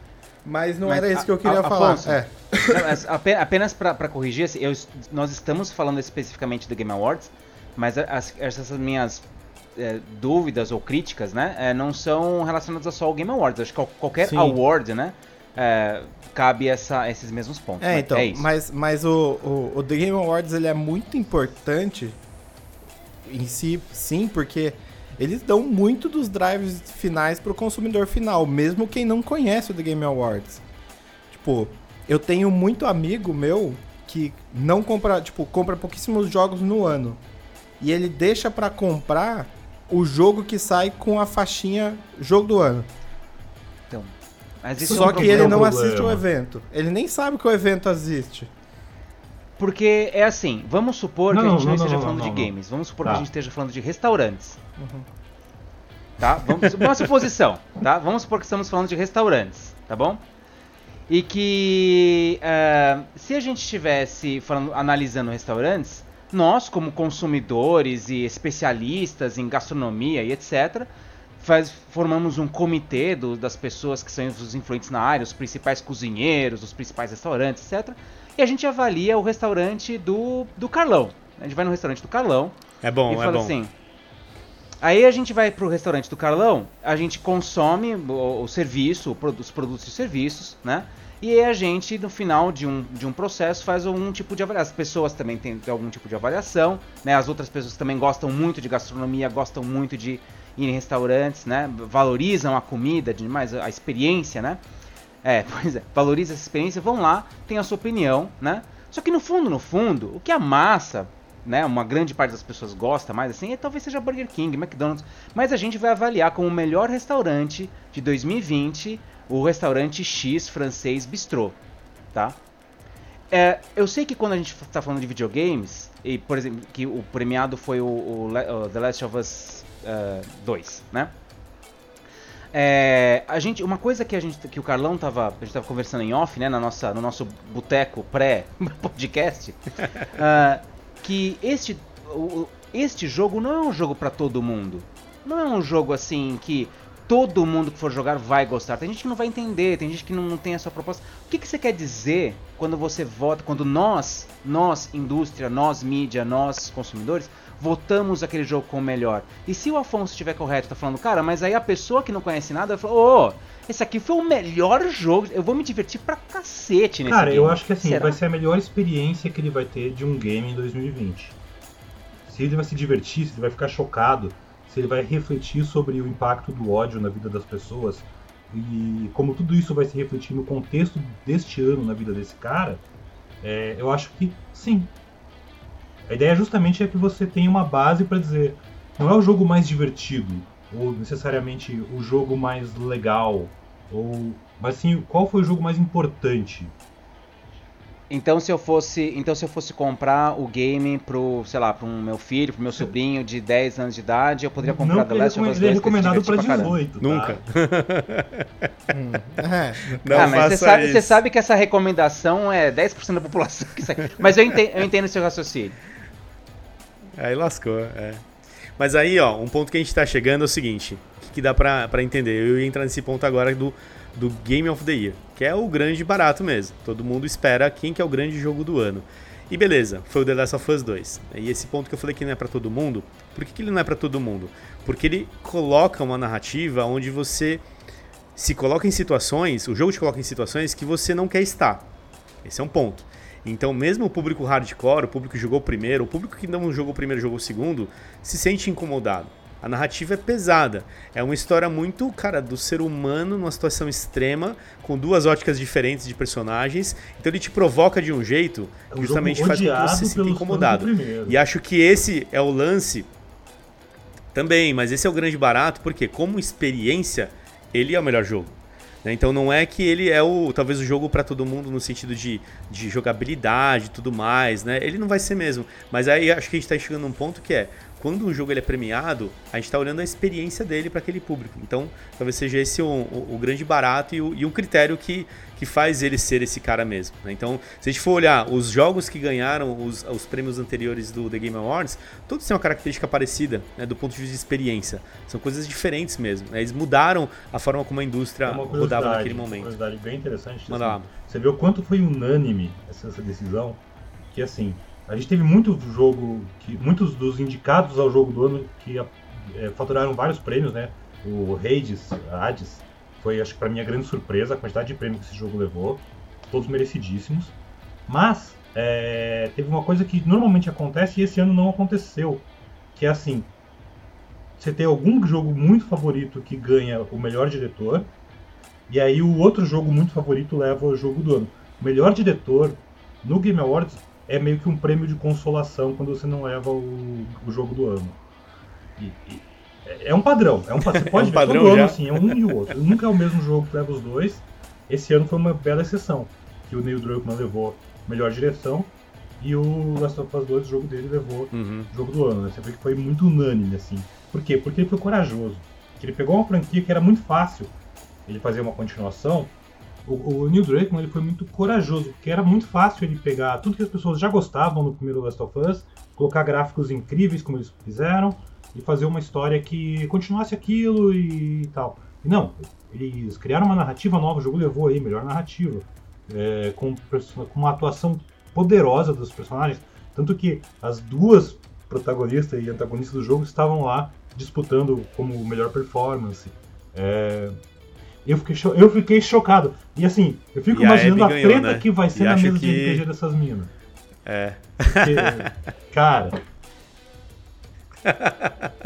Mas não Mas era isso que eu queria a, falar. Afonso, é. não, apenas para corrigir, assim, eu, nós estamos falando especificamente do Game Awards, mas as, essas minhas é, dúvidas ou críticas, né, é, não são relacionadas só ao Game Awards. Acho que qualquer Sim. award, né, é, cabe essa, esses mesmos pontos. É, então, é mas, mas o, o, o The Game Awards ele é muito importante em si, sim, porque eles dão muito dos drives finais pro consumidor final, mesmo quem não conhece o The Game Awards. Tipo, eu tenho muito amigo meu que não compra, tipo, compra pouquíssimos jogos no ano. E ele deixa para comprar o jogo que sai com a faixinha jogo do ano. Então, Só é um que ele não assiste o evento. Ele nem sabe que o evento existe. Porque é assim, vamos supor não, que a gente não, não esteja não, falando de games, vamos supor tá. que a gente esteja falando de restaurantes. Uhum. Tá? Vamos, uma suposição, tá? Vamos supor que estamos falando de restaurantes, tá bom? E que uh, se a gente estivesse falando, analisando restaurantes, nós como consumidores e especialistas em gastronomia e etc, faz, formamos um comitê do, das pessoas que são os influentes na área, os principais cozinheiros, os principais restaurantes, etc e a gente avalia o restaurante do, do Carlão. A gente vai no restaurante do Carlão. É bom, e é fala bom. assim. Aí a gente vai pro restaurante do Carlão, a gente consome o, o serviço, os produtos e serviços, né? E aí a gente, no final de um, de um processo, faz algum tipo de avaliação. As pessoas também têm algum tipo de avaliação, né? As outras pessoas também gostam muito de gastronomia, gostam muito de ir em restaurantes, né? Valorizam a comida, demais a experiência, né? É, pois é. Valoriza essa experiência, vão lá, tem a sua opinião, né? Só que no fundo, no fundo, o que a massa, né, uma grande parte das pessoas gosta mais assim, é talvez seja Burger King, McDonald's, mas a gente vai avaliar como o melhor restaurante de 2020 o restaurante X francês Bistrô, tá? É, eu sei que quando a gente está falando de videogames, e por exemplo, que o premiado foi o, o, o The Last of Us uh, 2, né? É, a gente, uma coisa que a gente, que o Carlão tava, a gente tava conversando em off, né, na nossa, no nosso boteco pré podcast, uh, que este, este jogo não é um jogo para todo mundo. Não é um jogo assim que todo mundo que for jogar vai gostar. Tem gente que não vai entender, tem gente que não, não tem a sua proposta. O que, que você quer dizer quando você vota, quando nós, nós, indústria, nós, mídia, nós, consumidores, votamos aquele jogo como melhor? E se o Afonso estiver correto, tá falando, cara, mas aí a pessoa que não conhece nada vai falar, ô, oh, esse aqui foi o melhor jogo, eu vou me divertir pra cacete nesse Cara, game. eu acho que assim, Será? vai ser a melhor experiência que ele vai ter de um game em 2020. Se ele vai se divertir, se ele vai ficar chocado, se ele vai refletir sobre o impacto do ódio na vida das pessoas e como tudo isso vai se refletir no contexto deste ano na vida desse cara, é, eu acho que sim. A ideia justamente é que você tenha uma base para dizer, não é o jogo mais divertido ou necessariamente o jogo mais legal ou mas sim qual foi o jogo mais importante Então se eu fosse, então se eu fosse comprar o game pro, sei lá, pro meu filho, pro meu sobrinho de 10 anos de idade, eu poderia comprar não The Last of é Us 2 que ele se recomendado para divertir pra caramba. 18 tá? Nunca. Hum, é. Não ah, mas você sabe, você sabe que essa recomendação é 10% da população que segue. Mas eu entendo, eu entendo o seu raciocínio. Aí lascou, é. Mas aí, ó, um ponto que a gente tá chegando é o seguinte, o que, que dá pra, pra entender? Eu ia entrar nesse ponto agora do, do Game of the Year, que é o grande barato mesmo. Todo mundo espera quem que é o grande jogo do ano. E beleza, foi o The Last of Us 2. E esse ponto que eu falei que não é pra todo mundo, por que, que ele não é pra todo mundo? Porque ele coloca uma narrativa onde você se coloca em situações, o jogo te coloca em situações que você não quer estar. Esse é um ponto. Então, mesmo o público hardcore, o público que jogou primeiro, o público que não jogou primeiro jogou segundo, se sente incomodado. A narrativa é pesada. É uma história muito, cara, do ser humano numa situação extrema, com duas óticas diferentes de personagens. Então ele te provoca de um jeito É que um justamente faz com que você se sinta incomodado. E acho que esse é o lance também, mas esse é o grande barato, porque como experiência, ele é o melhor jogo. né? Então não é que ele é o talvez o jogo para todo mundo no sentido de, de jogabilidade e tudo mais, né? Ele não vai ser mesmo. Mas aí acho que a gente está chegando num ponto que é quando um jogo ele é premiado, a gente está olhando a experiência dele para aquele público. Então, talvez seja esse o, o, o grande barato e o, e o critério que, que faz ele ser esse cara mesmo. né? Então, se a gente for olhar os jogos que ganharam os, os prêmios anteriores do The Game Awards, todos têm uma característica parecida né, do ponto de vista de experiência. São coisas diferentes mesmo. né? Eles mudaram a forma como a indústria É uma rodava naquele uma momento. curiosidade bem interessante. Manda assim, lá. Você o quanto foi unânime essa, essa decisão, que assim, a gente teve muito jogo, que muitos dos indicados ao jogo do ano que é, faturaram vários prêmios, né? O Hades, Hades, foi acho que pra mim a grande surpresa a quantidade de prêmios que esse jogo levou, todos merecidíssimos. Mas é, teve uma coisa que normalmente acontece e esse ano não aconteceu, que é assim, você tem algum jogo muito favorito que ganha o melhor diretor, e aí o outro jogo muito favorito leva o jogo do ano. O melhor diretor no Game Awards é meio que um prêmio de consolação quando você não leva o, o jogo do ano. E- e- é- é um padrão. É um, você pode ver padrão todo ano já. assim, é um e o outro. Nunca é o mesmo jogo que leva os dois. Esse ano foi uma bela exceção, que o Neil Druckmann levou melhor direção e o Last of Us 2, o jogo dele, levou Uhum. jogo do ano, né? Você vê que foi muito unânime, assim. Por quê? Porque ele foi corajoso. Que ele pegou uma franquia que era muito fácil ele fazer uma continuação. O, o Neil Druckmann ele foi muito corajoso, porque era muito fácil ele pegar tudo que as pessoas já gostavam no primeiro Last of Us, colocar gráficos incríveis como eles fizeram e fazer uma história que continuasse aquilo e tal. E não, eles criaram uma narrativa nova, o jogo levou aí melhor narrativa, é, com, com uma atuação poderosa dos personagens, tanto que as duas protagonistas e antagonistas do jogo estavam lá disputando como melhor performance. É, eu, fiquei eu fiquei chocado. E assim, eu fico E a imaginando a, Abby ganhou, treta né? que vai E ser na acho mesa que- de RPG dessas minas. É. Porque, cara,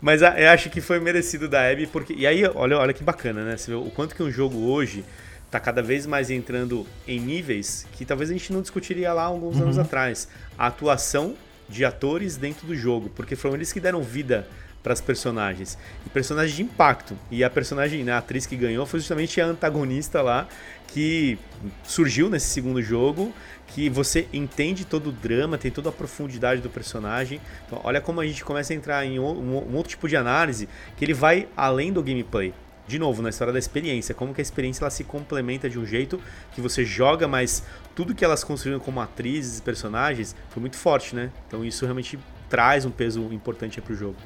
Mas a- eu acho que foi merecido da Abby, porque. E aí, olha, olha que bacana, né? Você vê o quanto que um jogo hoje tá cada vez mais entrando em níveis que talvez a gente não discutiria lá alguns Uhum. anos atrás. A atuação de atores dentro do jogo, porque foram eles que deram vida para as personagens. E personagens de impacto. E a personagem, né, a atriz que ganhou foi justamente a antagonista lá, que surgiu nesse segundo jogo, que você entende todo o drama, tem toda a profundidade do personagem. Então, olha como a gente começa a entrar em um, um outro tipo de análise que ele vai além do gameplay. De novo, na história da experiência, como que a experiência ela se complementa de um jeito que você joga, mas tudo que elas construíram como atrizes e personagens foi muito forte, né? Então isso realmente traz um peso importante para o jogo.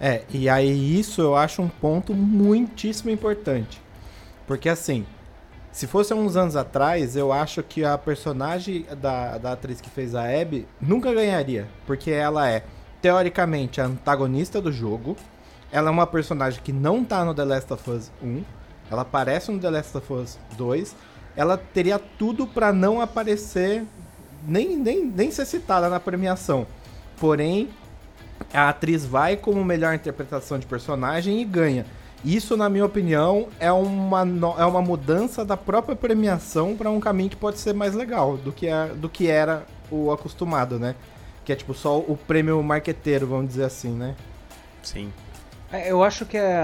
É, e aí isso eu acho um ponto muitíssimo importante. Porque assim, se fosse uns anos atrás, eu acho que a personagem da, da atriz que fez a Abby nunca ganharia. Porque ela é, teoricamente, a antagonista do jogo. Ela é uma personagem que não tá no The Last of Us 1. Ela aparece no The Last of Us 2. Ela teria tudo para não aparecer, nem, nem, nem ser citada na premiação. Porém, a atriz vai como melhor interpretação de personagem e ganha. Isso, na minha opinião, é uma, é uma mudança da própria premiação para um caminho que pode ser mais legal do que, é, do que era o acostumado, né? Que é tipo só o prêmio marqueteiro, vamos dizer assim, né? Sim. É, eu acho que é,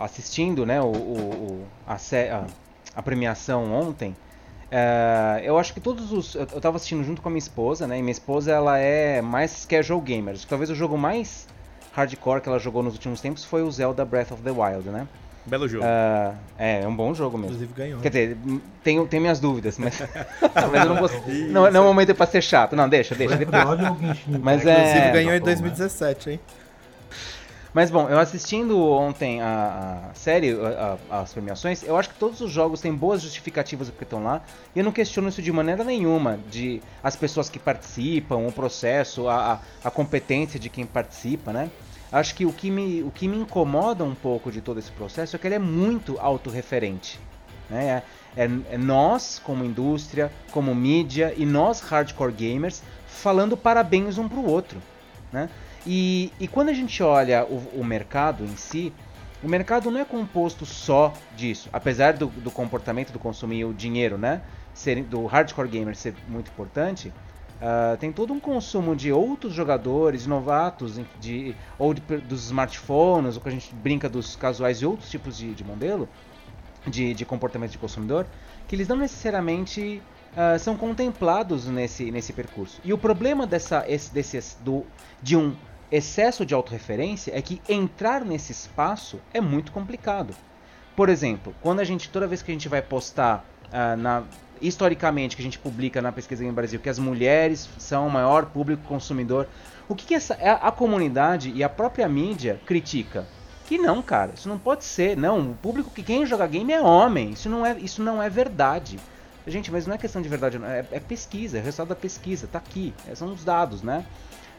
assistindo né, o, o a, a, a premiação ontem, é, eu acho que todos os. Eu, eu tava assistindo junto com a minha esposa, né? E minha esposa ela é mais casual gamer. Talvez o jogo mais hardcore que ela jogou nos últimos tempos foi o Zelda Breath of the Wild, né? Belo jogo. Uh, é, é um bom jogo mesmo. Inclusive ganhou. Quer dizer, tenho, tenho minhas dúvidas, mas. mas eu não gosto. Não, não é o momento pra ser chato. Não, deixa, deixa. Depois. mas é. Inclusive ganhou em 2017, hein? Mas bom, eu assistindo ontem a, a série, a, a, as premiações, eu acho que todos os jogos têm boas justificativas porque estão lá. E eu não questiono isso de maneira nenhuma. De as pessoas que participam, o processo, a, a competência de quem participa, né? Acho que o que, me, o que me incomoda um pouco de todo esse processo é que ele é muito autorreferente. Né? É, é, é nós, como indústria, como mídia, e nós, hardcore gamers, falando parabéns um pro outro. Né? E, e quando a gente olha o, o, mercado em si, o mercado não é composto só disso, apesar do, do comportamento do consumir o dinheiro, né? Ser, do hardcore gamer ser muito importante. Uh, tem todo um consumo de outros jogadores novatos, de, ou de, dos smartphones, ou que a gente brinca dos casuais e outros tipos de, de modelo, de, de comportamento de consumidor, que eles não necessariamente uh, são contemplados nesse, nesse percurso. E o problema dessa, esse, desse, do, de um excesso de autorreferência é que entrar nesse espaço é muito complicado. Por exemplo, quando a gente toda vez que a gente vai postar uh, na historicamente que a gente publica na pesquisa no Brasil que as mulheres são o maior público consumidor, o que, que essa a comunidade e a própria mídia critica? Que não, cara, isso não pode ser. Não, o público que quem joga game é homem. Isso não é, isso não é verdade. Gente, mas não é questão de verdade, é, é pesquisa, é resultado da pesquisa, tá aqui, são os dados, né?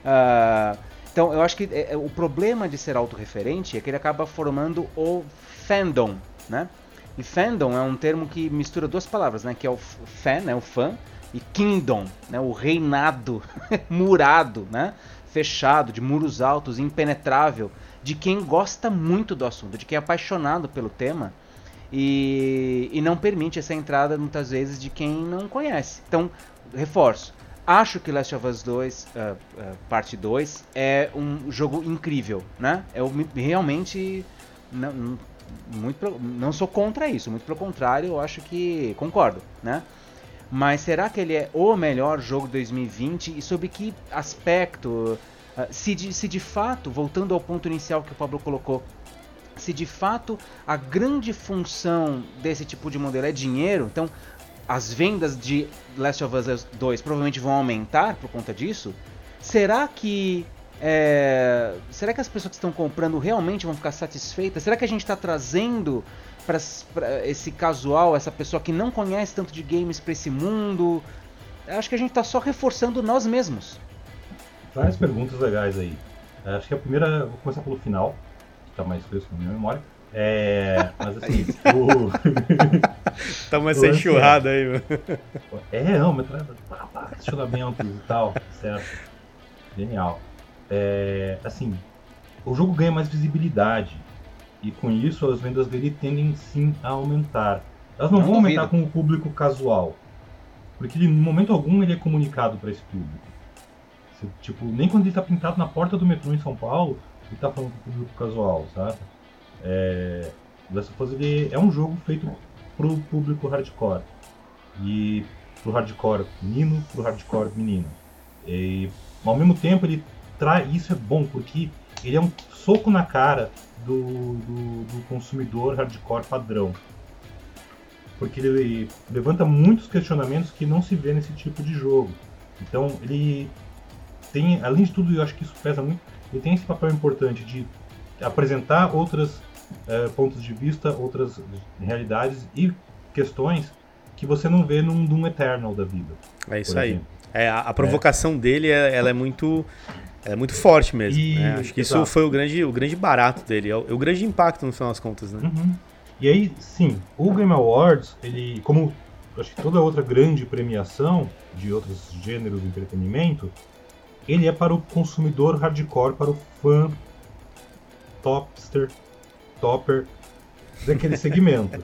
Uh, então, eu acho que é, é, o problema de ser autorreferente é que ele acaba formando o fandom, né? E fandom é um termo que mistura duas palavras, né? Que é o fan, né? O fã, e kingdom, né? O reinado murado, né? Fechado, de muros altos, impenetrável, de quem gosta muito do assunto, de quem é apaixonado pelo tema e, e não permite essa entrada muitas vezes de quem não conhece. Então, reforço, Acho que Last of Us 2, uh, uh, parte 2, é um jogo incrível, né? Eu realmente não, muito, não sou contra isso, muito pelo contrário, eu acho que concordo, né? Mas será que ele é o melhor jogo de 2020 e sobre que aspecto? Uh, se, de, se de fato, voltando ao ponto inicial que o Pablo colocou, se de fato a grande função desse tipo de modelo é dinheiro, então as vendas de Last of Us 2 provavelmente vão aumentar por conta disso, será que é, será que as pessoas que estão comprando realmente vão ficar satisfeitas? Será que a gente está trazendo para esse casual, essa pessoa que não conhece tanto de games para esse mundo? Acho que a gente está só reforçando nós mesmos. Várias perguntas legais aí. Acho que a primeira, vou começar pelo final, que está mais fresco na minha memória. É, mas assim, o. Tamo essa enxurrada aí, mano. É, não, mas questionamentos e tal, certo? Genial. É, assim, o jogo ganha mais visibilidade. E com isso as vendas dele tendem sim a aumentar. Elas não, não vão aumentar com o público casual. Porque ele, no momento algum ele é comunicado para esse público. tipo, nem quando ele está pintado na porta do metrô em São Paulo, ele está falando com o público casual, sabe? É, Last of Us ele é um jogo feito pro público hardcore. E pro hardcore menino, pro hardcore menina. E ao mesmo tempo ele traz. Isso é bom, porque ele é um soco na cara do, do, do consumidor hardcore padrão. Porque ele levanta muitos questionamentos que não se vê nesse tipo de jogo. Então ele tem, além de tudo, eu acho que isso pesa muito, ele tem esse papel importante de apresentar outros é, pontos de vista, outras realidades e questões que você não vê num Doom Eternal da vida. É isso aí. É, a, a provocação é. dele é, ela é muito é muito forte mesmo. E, né? Acho que exato. isso foi o grande, o grande barato dele, é o, é o grande impacto no final das contas, né? Uhum. E aí, sim, o Game Awards, ele, como acho que toda outra grande premiação de outros gêneros de entretenimento, ele é para o consumidor hardcore, para o fã topster, topper daquele segmento.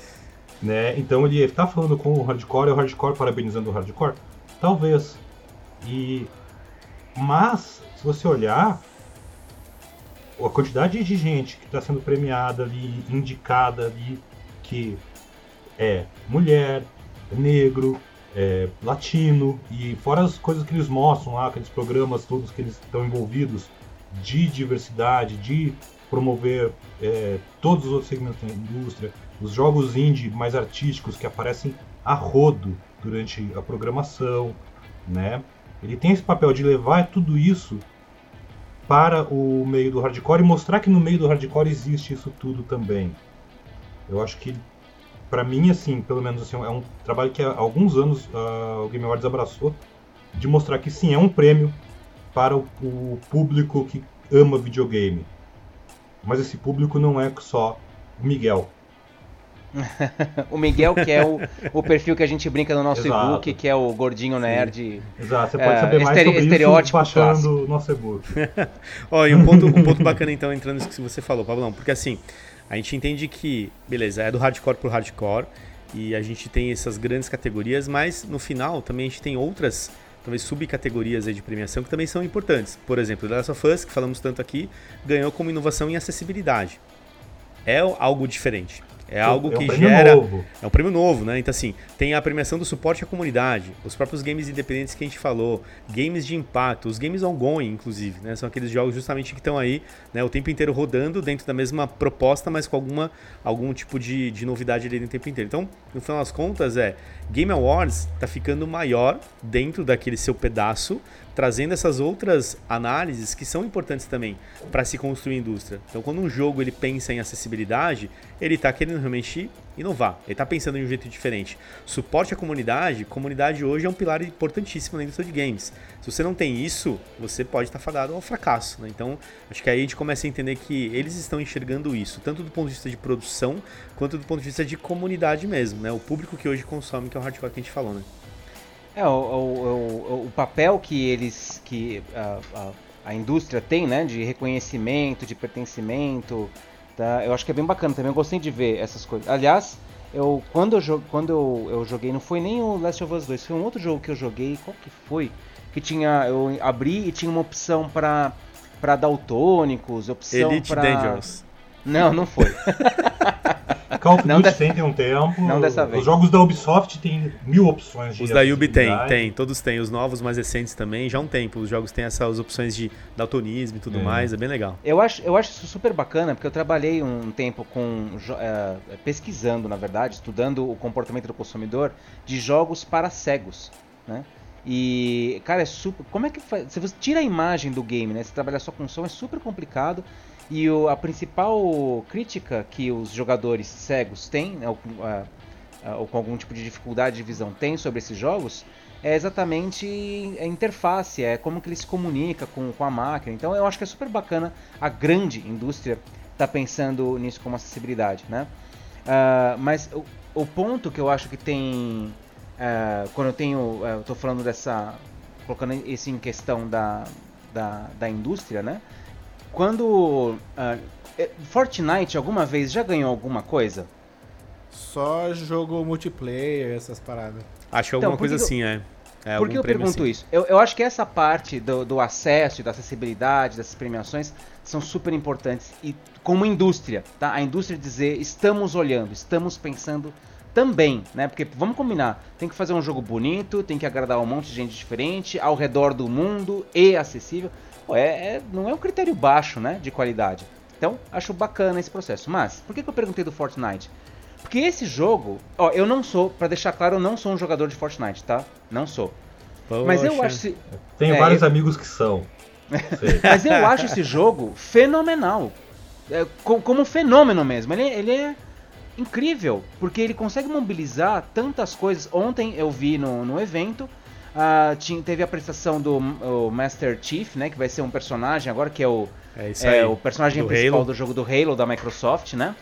né? Então ele está falando com o hardcore, é o hardcore parabenizando o hardcore? Talvez. E mas se você olhar a quantidade de gente que está sendo premiada ali, indicada ali, que é mulher, é negro, é latino, e fora as coisas que eles mostram lá, aqueles programas todos que eles estão envolvidos de diversidade, de promover é, todos os outros segmentos da indústria, os jogos indie mais artísticos que aparecem a rodo durante a programação, né? Ele tem esse papel de levar tudo isso para o meio do hardcore e mostrar que no meio do hardcore existe isso tudo também. Eu acho que, para mim, assim, pelo menos assim, é um trabalho que há alguns anos uh, o Game Awards abraçou, de mostrar que sim, é um prêmio para o, o público que ama videogame. Mas esse público não é só o Miguel, o Miguel, que é o, o perfil que a gente brinca no nosso e-book, que é o gordinho nerd. Exato, você pode é, saber mais sobre estereótipo isso baixando o nosso e-book. Ó, e um ponto, um ponto bacana então, entrando nisso que você falou, Pablão, porque assim, a gente entende que, beleza, é do hardcore pro hardcore, e a gente tem essas grandes categorias, mas no final também a gente tem outras talvez subcategorias de premiação que também são importantes. Por exemplo, The Last of Us, que falamos tanto aqui, ganhou como inovação em acessibilidade. É algo diferente. É algo é um que gera. Novo. É um prêmio novo, né? Então, assim, tem a premiação do suporte à comunidade, os próprios games independentes que a gente falou, games de impacto, os games ongoing, inclusive, né? São aqueles jogos justamente que estão aí né, o tempo inteiro rodando dentro da mesma proposta, mas com alguma, algum tipo de, de novidade ali do tempo inteiro. Então, no final das contas, é Game Awards tá ficando maior dentro daquele seu pedaço trazendo essas outras análises que são importantes também para se construir indústria. Então, quando um jogo ele pensa em acessibilidade, ele está querendo realmente inovar, ele está pensando em um jeito diferente. Suporte à comunidade, comunidade hoje é um pilar importantíssimo na indústria de games. Se você não tem isso, você pode estar tá fadado ao fracasso. Né? Então, acho que aí a gente começa a entender que eles estão enxergando isso, tanto do ponto de vista de produção, quanto do ponto de vista de comunidade mesmo, né? o público que hoje consome, que é o hardcore que a gente falou. Né? É, o, o, o, o papel que eles, que a, a, a, indústria tem, né, de reconhecimento, de pertencimento, tá? eu acho que é bem bacana também, eu gostei de ver essas coisas. Aliás, eu, quando, eu, quando eu, eu joguei, não foi nem o Last of Us 2, foi um outro jogo que eu joguei, qual que foi? Que tinha, eu abri e tinha uma opção para para daltônicos, opção Elite pra... Dangerous. Não, não foi. Call of Duty tem, tem um tempo. Não dessa vez. Os jogos da Ubisoft tem mil opções de Os da Ubi tem, tem, todos têm. Os novos, mais recentes também, já há um tempo. Os jogos têm essas opções de daltonismo e tudo é. mais, é bem legal. Eu acho, eu acho isso super bacana, porque eu trabalhei um tempo com. É, pesquisando, na verdade, estudando o comportamento do consumidor de jogos para cegos, né? E, cara, é super. Como é que faz? Se você tira a imagem do game, né? Você trabalha só com som, é super complicado. E o, a principal crítica que os jogadores cegos têm, né, ou, ou, com algum tipo de dificuldade de visão têm sobre esses jogos, é exatamente a interface, é como que ele se comunica com, com a máquina. Então eu acho que é super bacana a grande indústria tá pensando nisso como acessibilidade, né? Uh, mas o, o, ponto que eu acho que tem uh, quando eu tenho, uh, eu estou falando dessa, colocando isso em questão da, da, da indústria, né? Quando. Uh, Fortnite alguma vez já ganhou alguma coisa? Só jogo multiplayer, essas paradas. Acho que então, alguma coisa assim, é. é Por que eu pergunto assim. isso? Eu, eu, acho que essa parte do, do acesso, da acessibilidade, dessas premiações, são super importantes. E como indústria, tá? A indústria dizer, estamos olhando, estamos pensando também, né? Porque vamos combinar, tem que fazer um jogo bonito, tem que agradar um monte de gente diferente, ao redor do mundo e acessível pô, é, é, não é um critério baixo, né, de qualidade. Então, acho bacana esse processo. Mas, por que, que eu perguntei do Fortnite? Porque esse jogo, ó, eu não sou, para deixar claro, eu não sou um jogador de Fortnite, tá? Não sou. Poxa. Mas eu acho. Tenho é, vários eu... amigos que são. Mas eu acho esse jogo fenomenal. é, co como um fenômeno mesmo. Ele, ele é incrível, porque ele consegue mobilizar tantas coisas. Ontem eu vi no, no evento, uh, tinha, teve a apresentação do Master Chief, né, que vai ser um personagem agora, que é o, é é, o personagem do principal Halo. do jogo do Halo da Microsoft, né?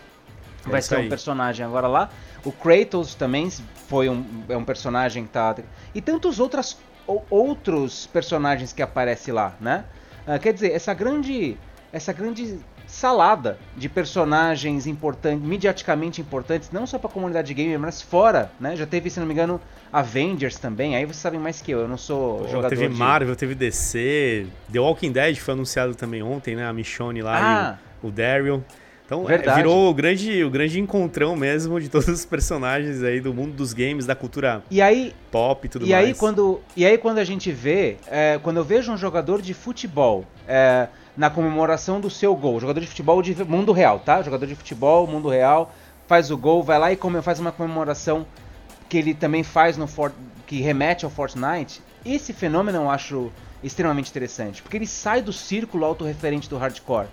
É Vai isso ser um aí. personagem agora lá. O Kratos também foi um, é um personagem que tá. E tantos outras, ou- outros personagens que aparecem lá, né? Ah, quer dizer, essa grande. Essa grande salada de personagens importantes, mediaticamente importantes, não só para a comunidade gamer, mas fora, né? Já teve, se não me engano, Avengers também. Aí vocês sabem mais que eu, eu não sou Pô, jogador teve de... Marvel, teve DC, The Walking Dead foi anunciado também ontem, né? A Michonne lá Ah, e o, o Daryl. Então é, Verdade. virou o grande, o grande encontrão mesmo de todos os personagens aí do mundo dos games, da cultura e aí, pop e tudo e mais. aí quando e aí quando a gente vê é, quando eu vejo um jogador de futebol é, na comemoração do seu gol. Jogador de futebol de mundo real tá? Jogador de futebol mundo real faz o gol vai lá e come, faz uma comemoração que ele também faz no For- que remete ao Fortnite. Esse fenômeno eu acho extremamente interessante porque ele sai do círculo autorreferente do hardcore.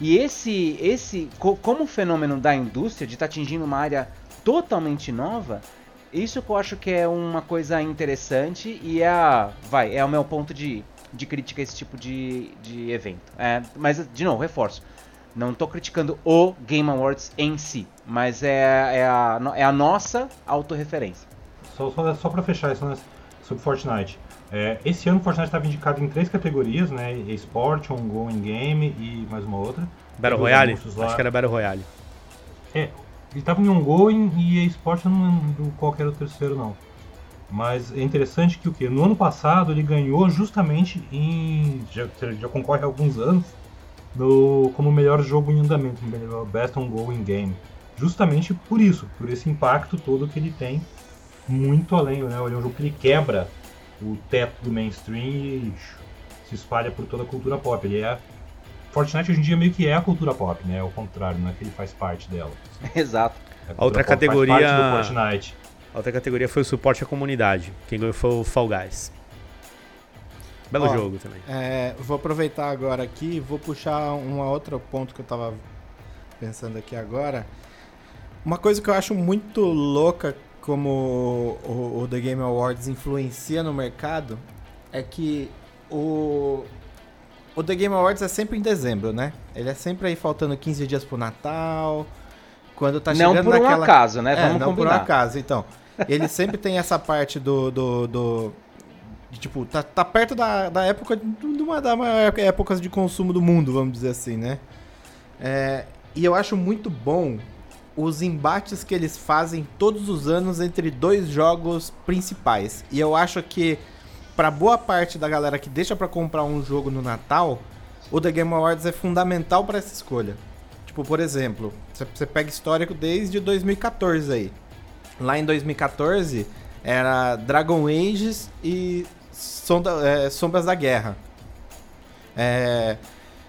E esse esse co- como fenômeno da indústria de estar atingindo uma área totalmente nova isso que eu acho que é uma coisa interessante e é a, vai, é o meu ponto de, de crítica a esse tipo de, de evento. É, mas, de novo, reforço. Não tô criticando o Game Awards em si, mas é, é, a, é a nossa autorreferência. Só, só, só pra fechar isso né, sobre Fortnite. É, esse ano o Fortnite estava indicado em três categorias, né? Esporte, ongoing game e mais uma outra. Battle Royale? Acho que era Battle Royale. É, ele estava em ongoing e esporte eu não lembro qual que era o terceiro não. Mas é interessante que o que? No ano passado ele ganhou justamente em. Já, já concorre há alguns anos no, como melhor jogo em andamento, melhor Best Ongoing Game. Justamente por isso, por esse impacto todo que ele tem muito além, né? Ele é um jogo que ele quebra o teto do mainstream e se espalha por toda a cultura pop. Ele é. Fortnite hoje em dia meio que é a cultura pop, né? Ao contrário, não é que ele faz parte dela. Exato. A cultura outra pop faz categoria- parte do Fortnite. A outra categoria foi o suporte à comunidade. Quem ganhou foi o Fall Guys. Belo Ó, jogo também. É, vou aproveitar agora aqui e vou puxar um outro ponto que eu tava pensando aqui agora. Uma coisa que eu acho muito louca como o, o The Game Awards influencia no mercado é que o, o The Game Awards é sempre em dezembro, né? Ele é sempre aí faltando 15 dias pro Natal. Quando tá não chegando por um naquela... acaso, né? É, Vamos não por um combinar. acaso, então. Ele sempre tem essa parte do. do, do- de, tipo, tá, tá perto da, da época de uma das maiores épocas de consumo do mundo, vamos dizer assim, né? É, e eu acho muito bom os embates que eles fazem todos os anos entre dois jogos principais. E eu acho que, pra boa parte da galera que deixa pra comprar um jogo no Natal, o The Game Awards é fundamental pra essa escolha. Tipo, por exemplo, você pega histórico desde 2014 aí. Lá em 2014 era Dragon Ages e Sonda- é, Sombras da Guerra. É,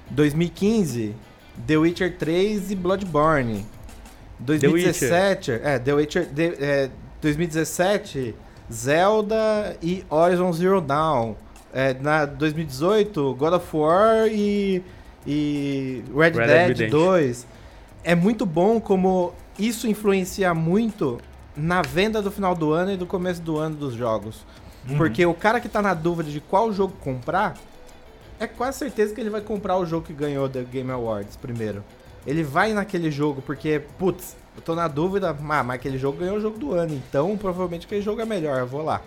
2015, The Witcher 3 e Bloodborne. 2017, é, The Witcher, The- é, 2017, Zelda e Horizon Zero Dawn. É, na 2018, God of War e, e Red, Red Dead Dead Redemption. 2. É muito bom como isso influencia muito na venda do final do ano e do começo do ano dos jogos. Uhum. Porque o cara que tá na dúvida de qual jogo comprar, é quase certeza que ele vai comprar o jogo que ganhou da Game Awards primeiro. Ele vai naquele jogo porque, putz, eu tô na dúvida, ah, mas aquele jogo ganhou o jogo do ano, então provavelmente aquele jogo é melhor, eu vou lá.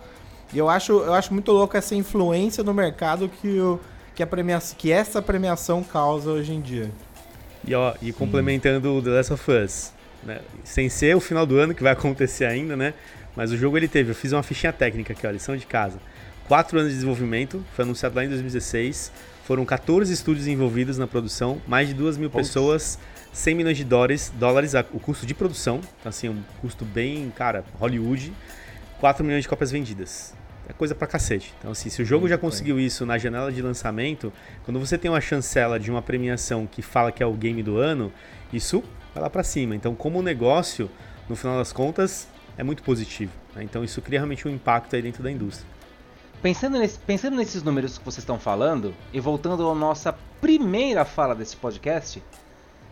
E eu acho, eu acho muito louco essa influência no mercado que, o, que, a premiação, que essa premiação causa hoje em dia. E, ó, e complementando o The Last of Us, né? Sem ser o final do ano que vai acontecer ainda, né? Mas o jogo ele teve, eu fiz uma fichinha técnica aqui, ó, lição de casa. Quatro anos de desenvolvimento, foi anunciado lá em 2016. Foram 14 estúdios envolvidos na produção, mais de 2 mil Putz. pessoas, 100 milhões de dólares, dólares o custo de produção, então, assim, um custo bem, cara, Hollywood, 4 milhões de cópias vendidas. É coisa pra cacete. Então, assim, se o jogo já bem. conseguiu isso na janela de lançamento, quando você tem uma chancela de uma premiação que fala que é o game do ano, isso vai lá pra cima. Então, como negócio, no final das contas, é muito positivo. né? Então, isso cria realmente um impacto aí dentro da indústria. Pensando, nesse- pensando nesses números que vocês estão falando, e voltando à nossa primeira fala desse podcast,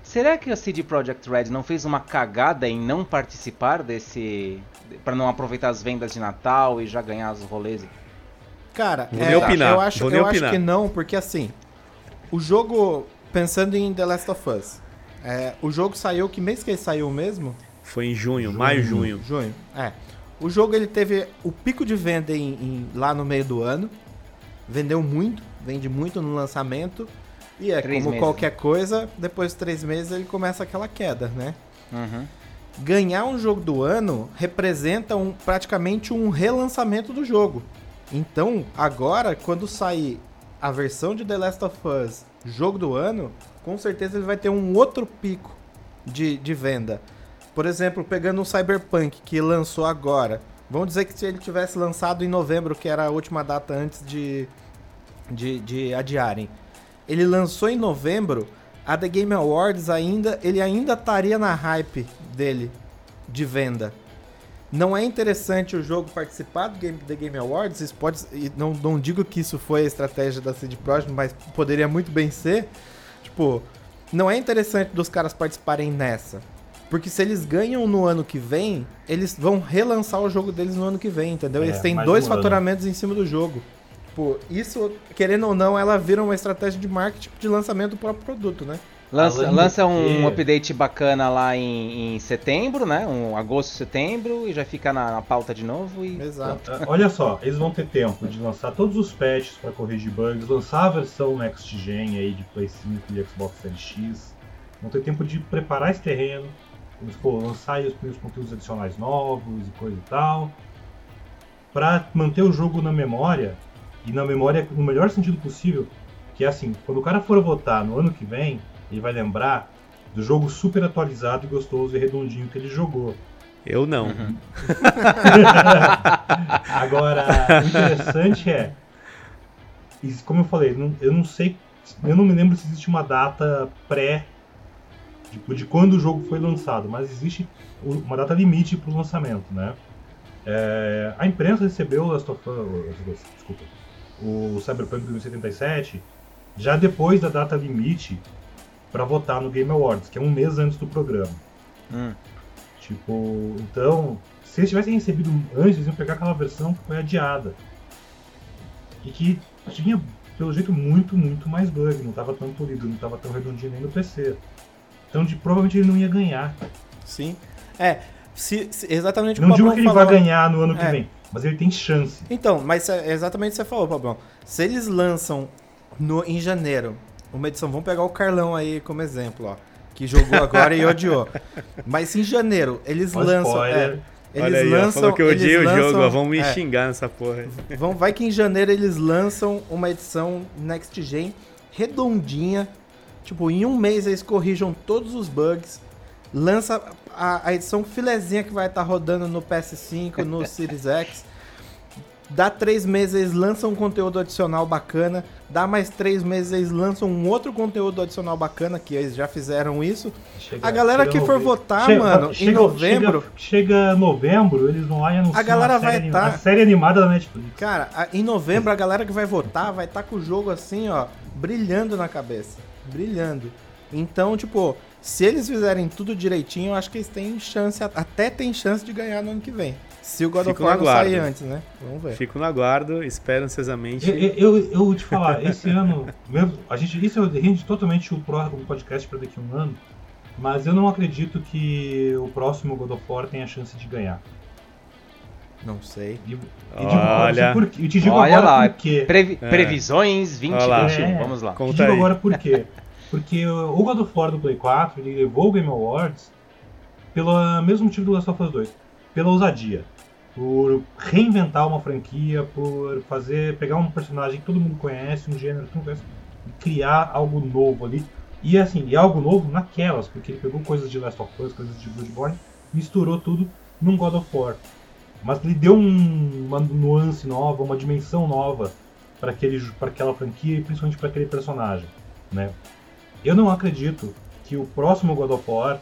Será que a CD Projekt Red não fez uma cagada em não participar desse. para não aproveitar as vendas de Natal e já ganhar os rolês? Cara, é, eu, acho, eu acho que não, porque assim, o jogo, pensando em The Last of Us, é, o jogo saiu, que mês que ele saiu mesmo? Foi em junho, maio, junho. Junho. É. O jogo ele teve o pico de venda em- em- lá no meio do ano. Vendeu muito, vende muito no lançamento. E é Três como meses. qualquer coisa, depois de três meses ele começa aquela queda, né? Uhum. Ganhar um jogo do ano representa um, praticamente um relançamento do jogo. Então, agora, quando sair a versão de The Last of Us jogo do ano, com certeza ele vai ter um outro pico de, de venda. Por exemplo, pegando o Cyberpunk, que lançou agora. Vamos dizer que se ele tivesse lançado em novembro, que era a última data antes de, de, de adiarem. Ele lançou em novembro, a The Game Awards ainda, ele ainda estaria na hype dele de venda. Não é interessante o jogo participar do Game, The Game Awards, isso pode, e não, não digo que isso foi a estratégia da CD Projekt, mas poderia muito bem ser. Tipo, não é interessante dos caras participarem nessa. Porque se eles ganham no ano que vem, eles vão relançar o jogo deles no ano que vem, entendeu? É, eles têm dois um ano. faturamentos em cima do jogo. Tipo, isso, querendo ou não, ela vira uma estratégia de marketing de lançamento do próprio produto, né? Lança, lança um que- update bacana lá em, em setembro, né? Um agosto, setembro, e já fica na, na pauta de novo e. Exato. Ah, Olha só, eles vão ter tempo de lançar todos os patches para corrigir bugs, lançar a versão Next Gen aí de Play 5 e Xbox Series X. Vão ter tempo de preparar esse terreno, como for, lançar aí os primeiros conteúdos adicionais novos e coisa e tal. Pra manter o jogo na memória, e na memória no melhor sentido possível, que é assim, quando o cara for votar no ano que vem, ele vai lembrar do jogo super atualizado e gostoso e redondinho que ele jogou. Eu não. Uhum. Agora, o interessante é, como eu falei, eu não sei, eu não me lembro se existe uma data pré tipo, de quando o jogo foi lançado, mas existe uma data limite para o lançamento, né? É, a imprensa recebeu o Last of Us, desculpa, o Cyberpunk 2077 já depois da data limite para votar no Game Awards, que é um mês antes do programa. Hum. Tipo, então, se eles tivessem recebido antes, eles iam pegar aquela versão que foi adiada. E que tinha, pelo jeito, muito, muito mais bug, não tava tão polido, não tava tão redondinho nem no PC. Então, de, provavelmente ele não ia ganhar. Sim. É, se, se- exatamente Não digo que ele falou. vai ganhar no ano que É. vem, mas ele tem chance. Então, mas é exatamente o que você falou, Pablão. Se eles lançam no, em janeiro uma edição, vamos pegar o Carlão aí como exemplo, ó. Que jogou agora e odiou. Mas em janeiro eles lançam. é, eles aí, ó, lançam. falou que eu odiei o lançam- jogo, ó, vão me é, xingar nessa porra. Vão, vai que em janeiro eles lançam uma edição Next Gen redondinha. Tipo, em um mês eles corrijam todos os bugs. Lança a, a edição filezinha que vai estar rodando no PS5, no Series X. Dá três meses, eles lançam um conteúdo adicional bacana. Dá mais três meses, eles lançam um outro conteúdo adicional bacana, que eles já fizeram isso. Chega- A galera que for novembro- votar, chega- mano, em chega- novembro. Chega, chega novembro, eles vão lá e anunciam A galera a, série, vai tá- a série animada da Netflix. Cara, a- em novembro a galera que vai votar vai estar com o jogo assim, ó, brilhando na cabeça. Brilhando. Então, tipo, se eles fizerem tudo direitinho, eu acho que eles têm chance, até tem chance de ganhar no ano que vem. Se o God Fico of War no não sair aguardo. antes, né? Vamos ver. Fico no aguardo, espero ansiosamente. Eu, eu, eu vou te falar, esse ano, mesmo, a gente, isso rende totalmente o, pró- o podcast para daqui a um ano, mas eu não acredito que o próximo God of War tenha chance de ganhar. Não sei. E, e Olha. digo, por, e te digo Olha agora lá, por quê. Previ- É. Previsões Olha lá. 2021, É. vamos lá. Te Conta digo aí. agora por quê. Porque o God of War do Play 4 ele levou o Game Awards pelo mesmo motivo do Last of Us 2, pela ousadia. Por reinventar uma franquia, por fazer pegar um personagem que todo mundo conhece, um gênero que todo mundo conhece, e criar algo novo ali. E assim, e algo novo naquelas, porque ele pegou coisas de Last of Us, coisas de Bloodborne, misturou tudo num God of War. Mas ele deu um- uma nuance nova, uma dimensão nova para aquela franquia e principalmente para aquele personagem, né? Eu não acredito que o próximo God of War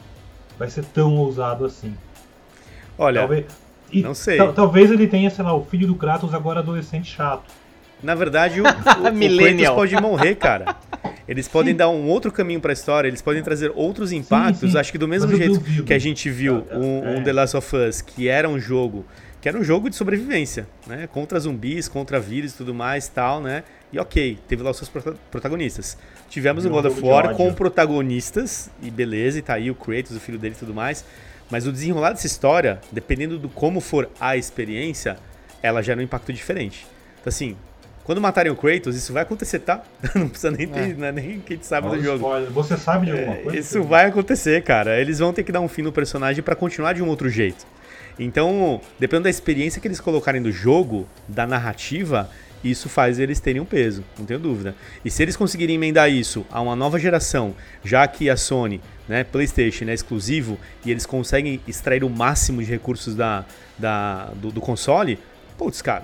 vai ser tão ousado assim. Olha, talvez, e não sei. tal- talvez ele tenha, sei lá, o filho do Kratos agora adolescente chato. na verdade, o, o, o. Kratos pode morrer, cara. Eles podem Sim. dar um outro caminho pra história, eles podem trazer outros impactos. sim. Acho que do mesmo Mas jeito duvido. que a gente viu É, um, um é. The Last of Us, que era um jogo, que era um jogo de sobrevivência, né? Contra zumbis, contra vírus e tudo mais, tal, né? E ok, teve lá os seus prota- protagonistas. Tivemos o God um of War com protagonistas, e beleza, e tá aí o Kratos, o filho dele e tudo mais. Mas o desenrolar dessa história, dependendo do como for a experiência, ela gera um impacto diferente. Então assim, quando matarem o Kratos, isso vai acontecer, tá? Não precisa nem ter, É. não é nem que a gente sabe Olha do o jogo. spoiler. Você sabe de alguma É, coisa? Isso vai acontecer, cara. Eles vão ter que dar um fim no personagem pra continuar de um outro jeito. Então, dependendo da experiência que eles colocarem do jogo, da narrativa, isso faz eles terem um peso, não tenho dúvida. E se eles conseguirem emendar isso a uma nova geração, já que a Sony, né, PlayStation é exclusivo e eles conseguem extrair o máximo de recursos da, da, do, do console, putz, cara,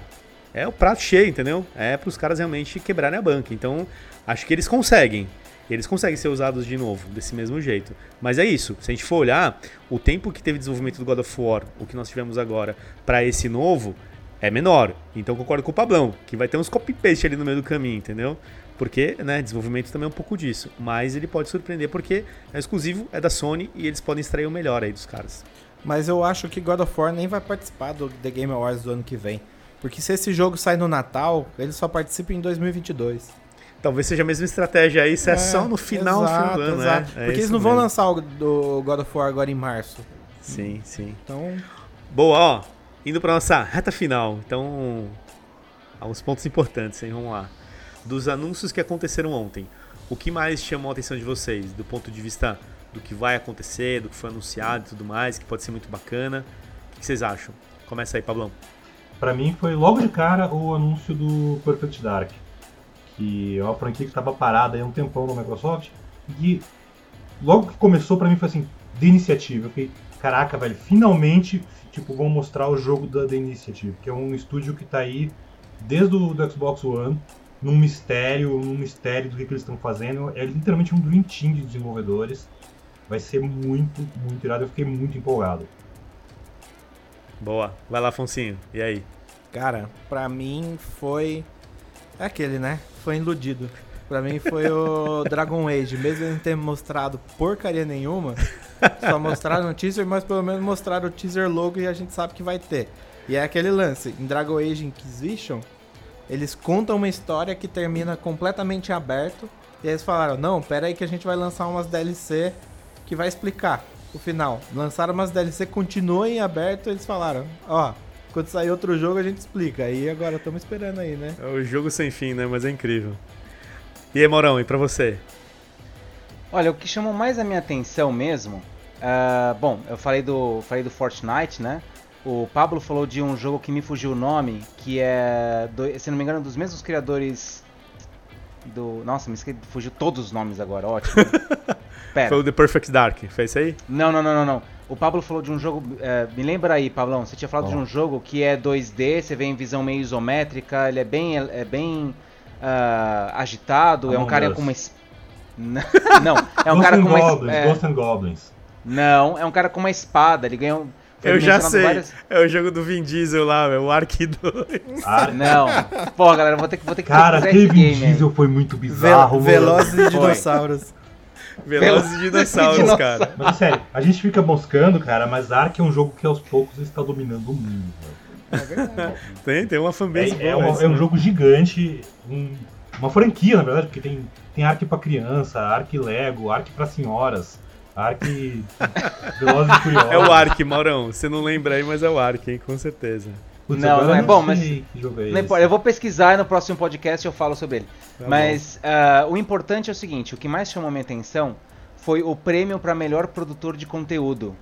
é o prato cheio, entendeu? É para os caras realmente quebrarem a banca. Então, acho que eles conseguem. Eles conseguem ser usados de novo, desse mesmo jeito. Mas é isso. Se a gente for olhar, o tempo que teve desenvolvimento do God of War, o que nós tivemos agora, para esse novo, é menor. Então concordo com o Pablão, que vai ter uns copy-paste ali no meio do caminho, entendeu? Porque, né, desenvolvimento também é um pouco disso. Mas ele pode surpreender porque é exclusivo, é da Sony e eles podem extrair o melhor aí dos caras. Mas eu acho que God of War nem vai participar do The Game Awards do ano que vem. Porque se esse jogo sai no Natal, ele só participa em 2022. Talvez seja a mesma estratégia aí, se é, só no final, exato, final do ano, exato. né? É Porque eles não vão mesmo. lançar o do God of War agora em março. Sim, sim. Então, Boa, ó. Indo pra nossa reta final. Então, alguns pontos importantes, hein? Vamos lá. Dos anúncios que aconteceram ontem, o que mais chamou a atenção de vocês? Do ponto de vista do que vai acontecer, do que foi anunciado e tudo mais, que pode ser muito bacana. O que vocês acham? Começa aí, Pablão. Pra mim foi logo de cara o anúncio do Perfect Dark. Que é uma franquia que estava parada há um tempão na Microsoft. E logo que começou pra mim foi assim, de iniciativa. Eu fiquei, caraca, velho, finalmente tipo, vão mostrar o jogo da The Initiative, que é um estúdio que tá aí desde o do Xbox One, num mistério, num mistério do que, que eles estão fazendo. É literalmente um Dream Team de desenvolvedores. Vai ser muito, muito irado. Eu fiquei muito empolgado. Boa. Vai lá, Afonsinho. E aí? cara, pra mim foi. É aquele, né? Foi iludido. Pra mim foi o Dragon Age. Mesmo ele não ter mostrado porcaria nenhuma, só mostraram o teaser, mas pelo menos mostraram o teaser logo e a gente sabe que vai ter. E é aquele lance. Em Dragon Age Inquisition, eles contam uma história que termina completamente aberto. E eles falaram: Não, pera aí que a gente vai lançar umas DLC que vai explicar o final. Lançaram umas DLC, continuam em aberto. Eles falaram: Ó, quando sair outro jogo a gente explica. Aí agora estamos esperando aí, né? É o jogo sem fim, né? Mas é incrível. E aí, Maurão, e pra você? Olha, o que chamou mais a minha atenção mesmo. Ah, bom, eu falei do, falei do Fortnite, né? O Pablo falou de um jogo que me fugiu o nome, que é, do- se não me engano, dos mesmos criadores do. Nossa, me esque... fugiu todos os nomes agora, ótimo. Pera. Foi o The Perfect Dark. Foi isso aí? Não, não, não, não, não. O Pablo falou de um jogo. é, me lembra aí, Pablão. Você tinha falado de um jogo que é 2D, você vê em visão meio isométrica, ele é bem, é bem ah, agitado, é um cara Us. com uma. es- Não, é um Ghost cara com uma. es- Goblins, é, Ghost and Goblins. Não, é um cara com uma espada. Ele ganhou. Eu já sei. várias- É o jogo do Vin Diesel lá, é o Ark 2. Ah, Não. Pô, galera, vou ter que, vou ter que Cara, aquele Vin. Diesel foi muito Ve bizarro, mano. Velozes e dinossauros. Velozes e dinossauros, Dinossauro. cara. Mas sério, a gente fica moscando, cara, mas Ark é um jogo que aos poucos está dominando o mundo. velho. Tem, tem uma fanbase É, é, boa. um, é um jogo gigante, um- uma franquia, na verdade, porque tem, tem Ark pra criança, Ark Lego, Ark pra senhoras, Ark Velozes e Furiosos. É o Ark, Maurão. Você não lembra aí, mas é o Ark, hein? Com certeza. Putz, Não, não é bom, mas- sei que jogo é Não esse. importa, eu vou pesquisar e no próximo podcast eu falo sobre ele. Tá Mas ah, o importante é o seguinte: o que mais chamou minha atenção foi o prêmio para melhor produtor de conteúdo,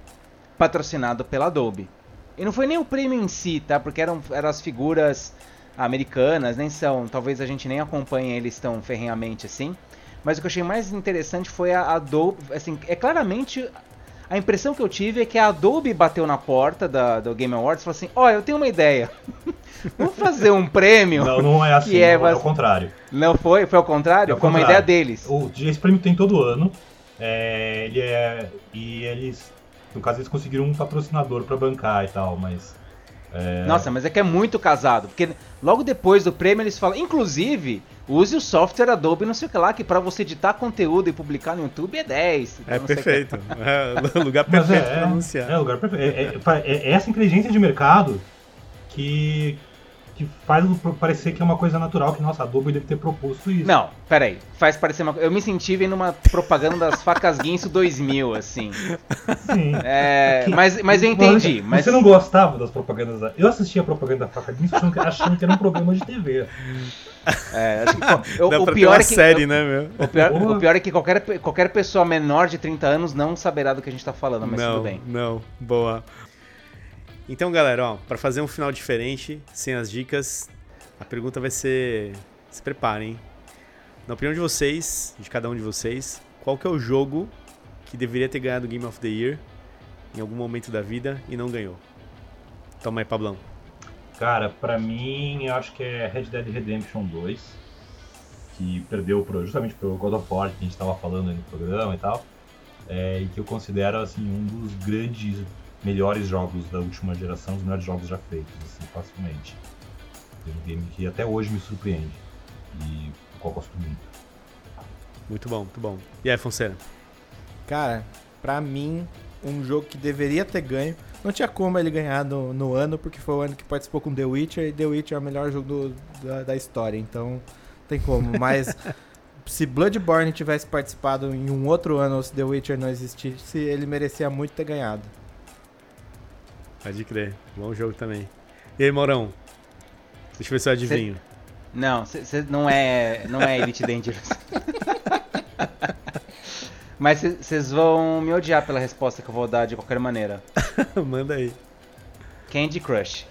patrocinado pela Adobe. E não foi nem o prêmio em si, tá? Porque eram, eram as figuras americanas, nem são. Talvez a gente nem acompanhe eles tão ferrenhamente assim. Mas o que eu achei mais interessante foi a Adobe. Assim, é claramente. A impressão que eu tive é que a Adobe bateu na porta da, do Game Awards e falou assim: Olha, eu tenho uma ideia. Vamos fazer um prêmio. Não, não é assim, é não, é o contrário. Não foi? Foi ao contrário? É foi uma ideia deles. O, esse prêmio tem todo ano. é, ele é. E eles. No caso, eles conseguiram um patrocinador pra bancar e tal, mas. É... Nossa, mas é que é muito casado, porque logo depois do prêmio eles falam, inclusive, use o software Adobe não sei o que lá, que para você editar conteúdo e publicar no YouTube é 10. É perfeito. É lugar perfeito é, para anunciar. É, lugar perfeito. É, é, é, essa inteligência de mercado que, que faz parecer que é uma coisa natural, que nossa, a Adobe deve ter proposto isso. Não, peraí. Faz parecer uma Eu me senti vendo uma propaganda das facas Guinso 2000, assim. Sim. É, mas, mas eu entendi. Mas... Você não gostava das propagandas da... Eu assistia a propaganda da faca Guinso achando que era um programa de TV. É, acho que, pô, o, o pior é que, série, né, meu? O pior, o pior, é que qualquer, qualquer pessoa menor de 30 anos não saberá do que a gente tá falando, mas não, tudo bem. Não, boa. Então, galera, ó, para fazer um final diferente, sem as dicas, a pergunta vai ser: se preparem. Na opinião de vocês, de cada um de vocês, qual que é o jogo que deveria ter ganhado o Game of the Year em algum momento da vida e não ganhou? Toma aí, Pablão. Cara, pra mim, eu acho que é Red Dead Redemption 2, que perdeu justamente pelo God of War que a gente estava falando aí no programa e tal, é, e que eu considero assim um dos grandes melhores jogos da última geração, os melhores jogos já feitos, assim, facilmente. É um game que até hoje me surpreende e o qual gosto muito. Muito bom, muito bom. E aí, Fonseca? Cara, pra mim, um jogo que deveria ter ganho. Não tinha como ele ganhar no, no ano, porque foi o ano que participou com The Witcher, e The Witcher é o melhor jogo do, da, da história, então tem como. Mas se Bloodborne tivesse participado em um outro ano, ou se The Witcher não existisse, ele merecia muito ter ganhado. Pode crer. Bom jogo também. E aí, Maurão? Deixa eu ver se eu adivinho. Cê... Não, você não é, não é Elite Dangerous. Mas vocês vão me odiar pela resposta que eu vou dar de qualquer maneira. Manda aí. Candy Crush.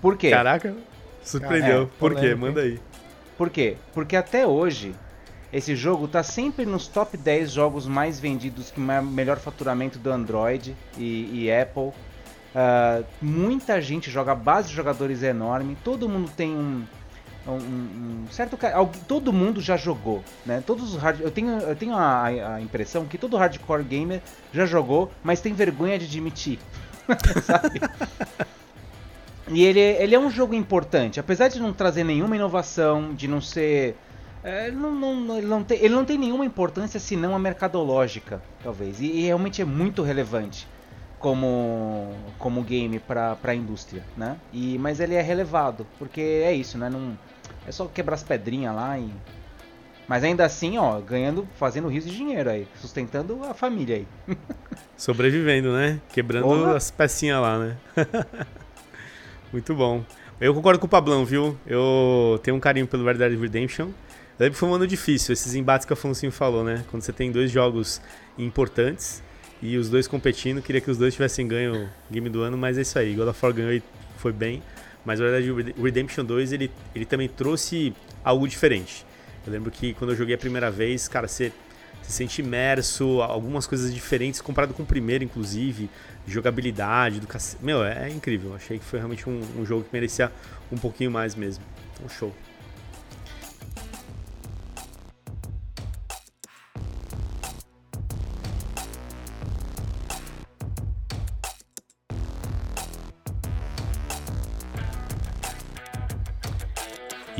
Por quê? Caraca, surpreendeu. É, Por quê? Manda aí. Por quê? Porque até hoje esse jogo tá sempre nos top 10 jogos mais vendidos, que melhor faturamento do Android e, e Apple. Uh, muita gente joga, a base de jogadores é enorme, todo mundo tem um, um, um certo todo mundo já jogou, né? Todos os hard, eu tenho eu tenho a, a, impressão que todo hardcore gamer já jogou, mas tem vergonha de admitir, sabe? e ele, ele é um jogo importante, apesar de não trazer nenhuma inovação, de não ser é, ele, não, não, ele, não tem, ele não tem nenhuma importância senão a mercadológica, talvez. E, e realmente é muito relevante como, como game para a indústria, né? E, mas ele é relevado, porque é isso, né? Não, é só quebrar as pedrinhas lá e... Mas ainda assim, ó, ganhando, fazendo rios de dinheiro aí, sustentando a família aí. Sobrevivendo, né? Quebrando as pecinhas lá, né? Muito bom. Eu concordo com o Pablão, viu? Eu tenho um carinho pelo Red Dead Redemption. Lembro que foi um ano difícil, esses embates que a Afonso falou, né? Quando você tem dois jogos importantes e os dois competindo, queria que os dois tivessem ganho o game do ano, mas é isso aí. God of War ganhou e foi bem, mas na verdade o Redemption 2 ele, ele também trouxe algo diferente. Eu lembro que quando eu joguei a primeira vez, cara, você se sente imerso, algumas coisas diferentes comparado com o primeiro, inclusive, jogabilidade, do cac... Meu, é, incrível. Achei que foi realmente um, um jogo que merecia um pouquinho mais mesmo. Um show.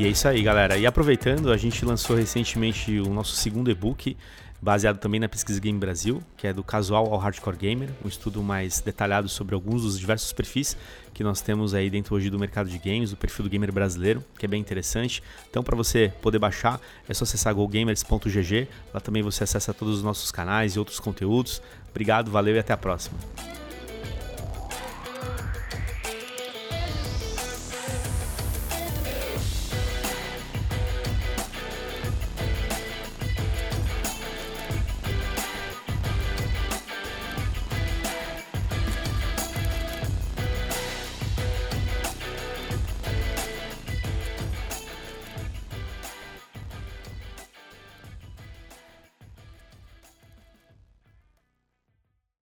E é isso aí, galera. E aproveitando, a gente lançou recentemente o nosso segundo e-book, baseado também na pesquisa Game Brasil, que é do casual ao hardcore gamer, um estudo mais detalhado sobre alguns dos diversos perfis que nós temos aí dentro hoje do mercado de games, o perfil do gamer brasileiro, que é bem interessante. Então, para você poder baixar, é só acessar gogamers.gg. Lá também você acessa todos os nossos canais e outros conteúdos. Obrigado, valeu e até a próxima.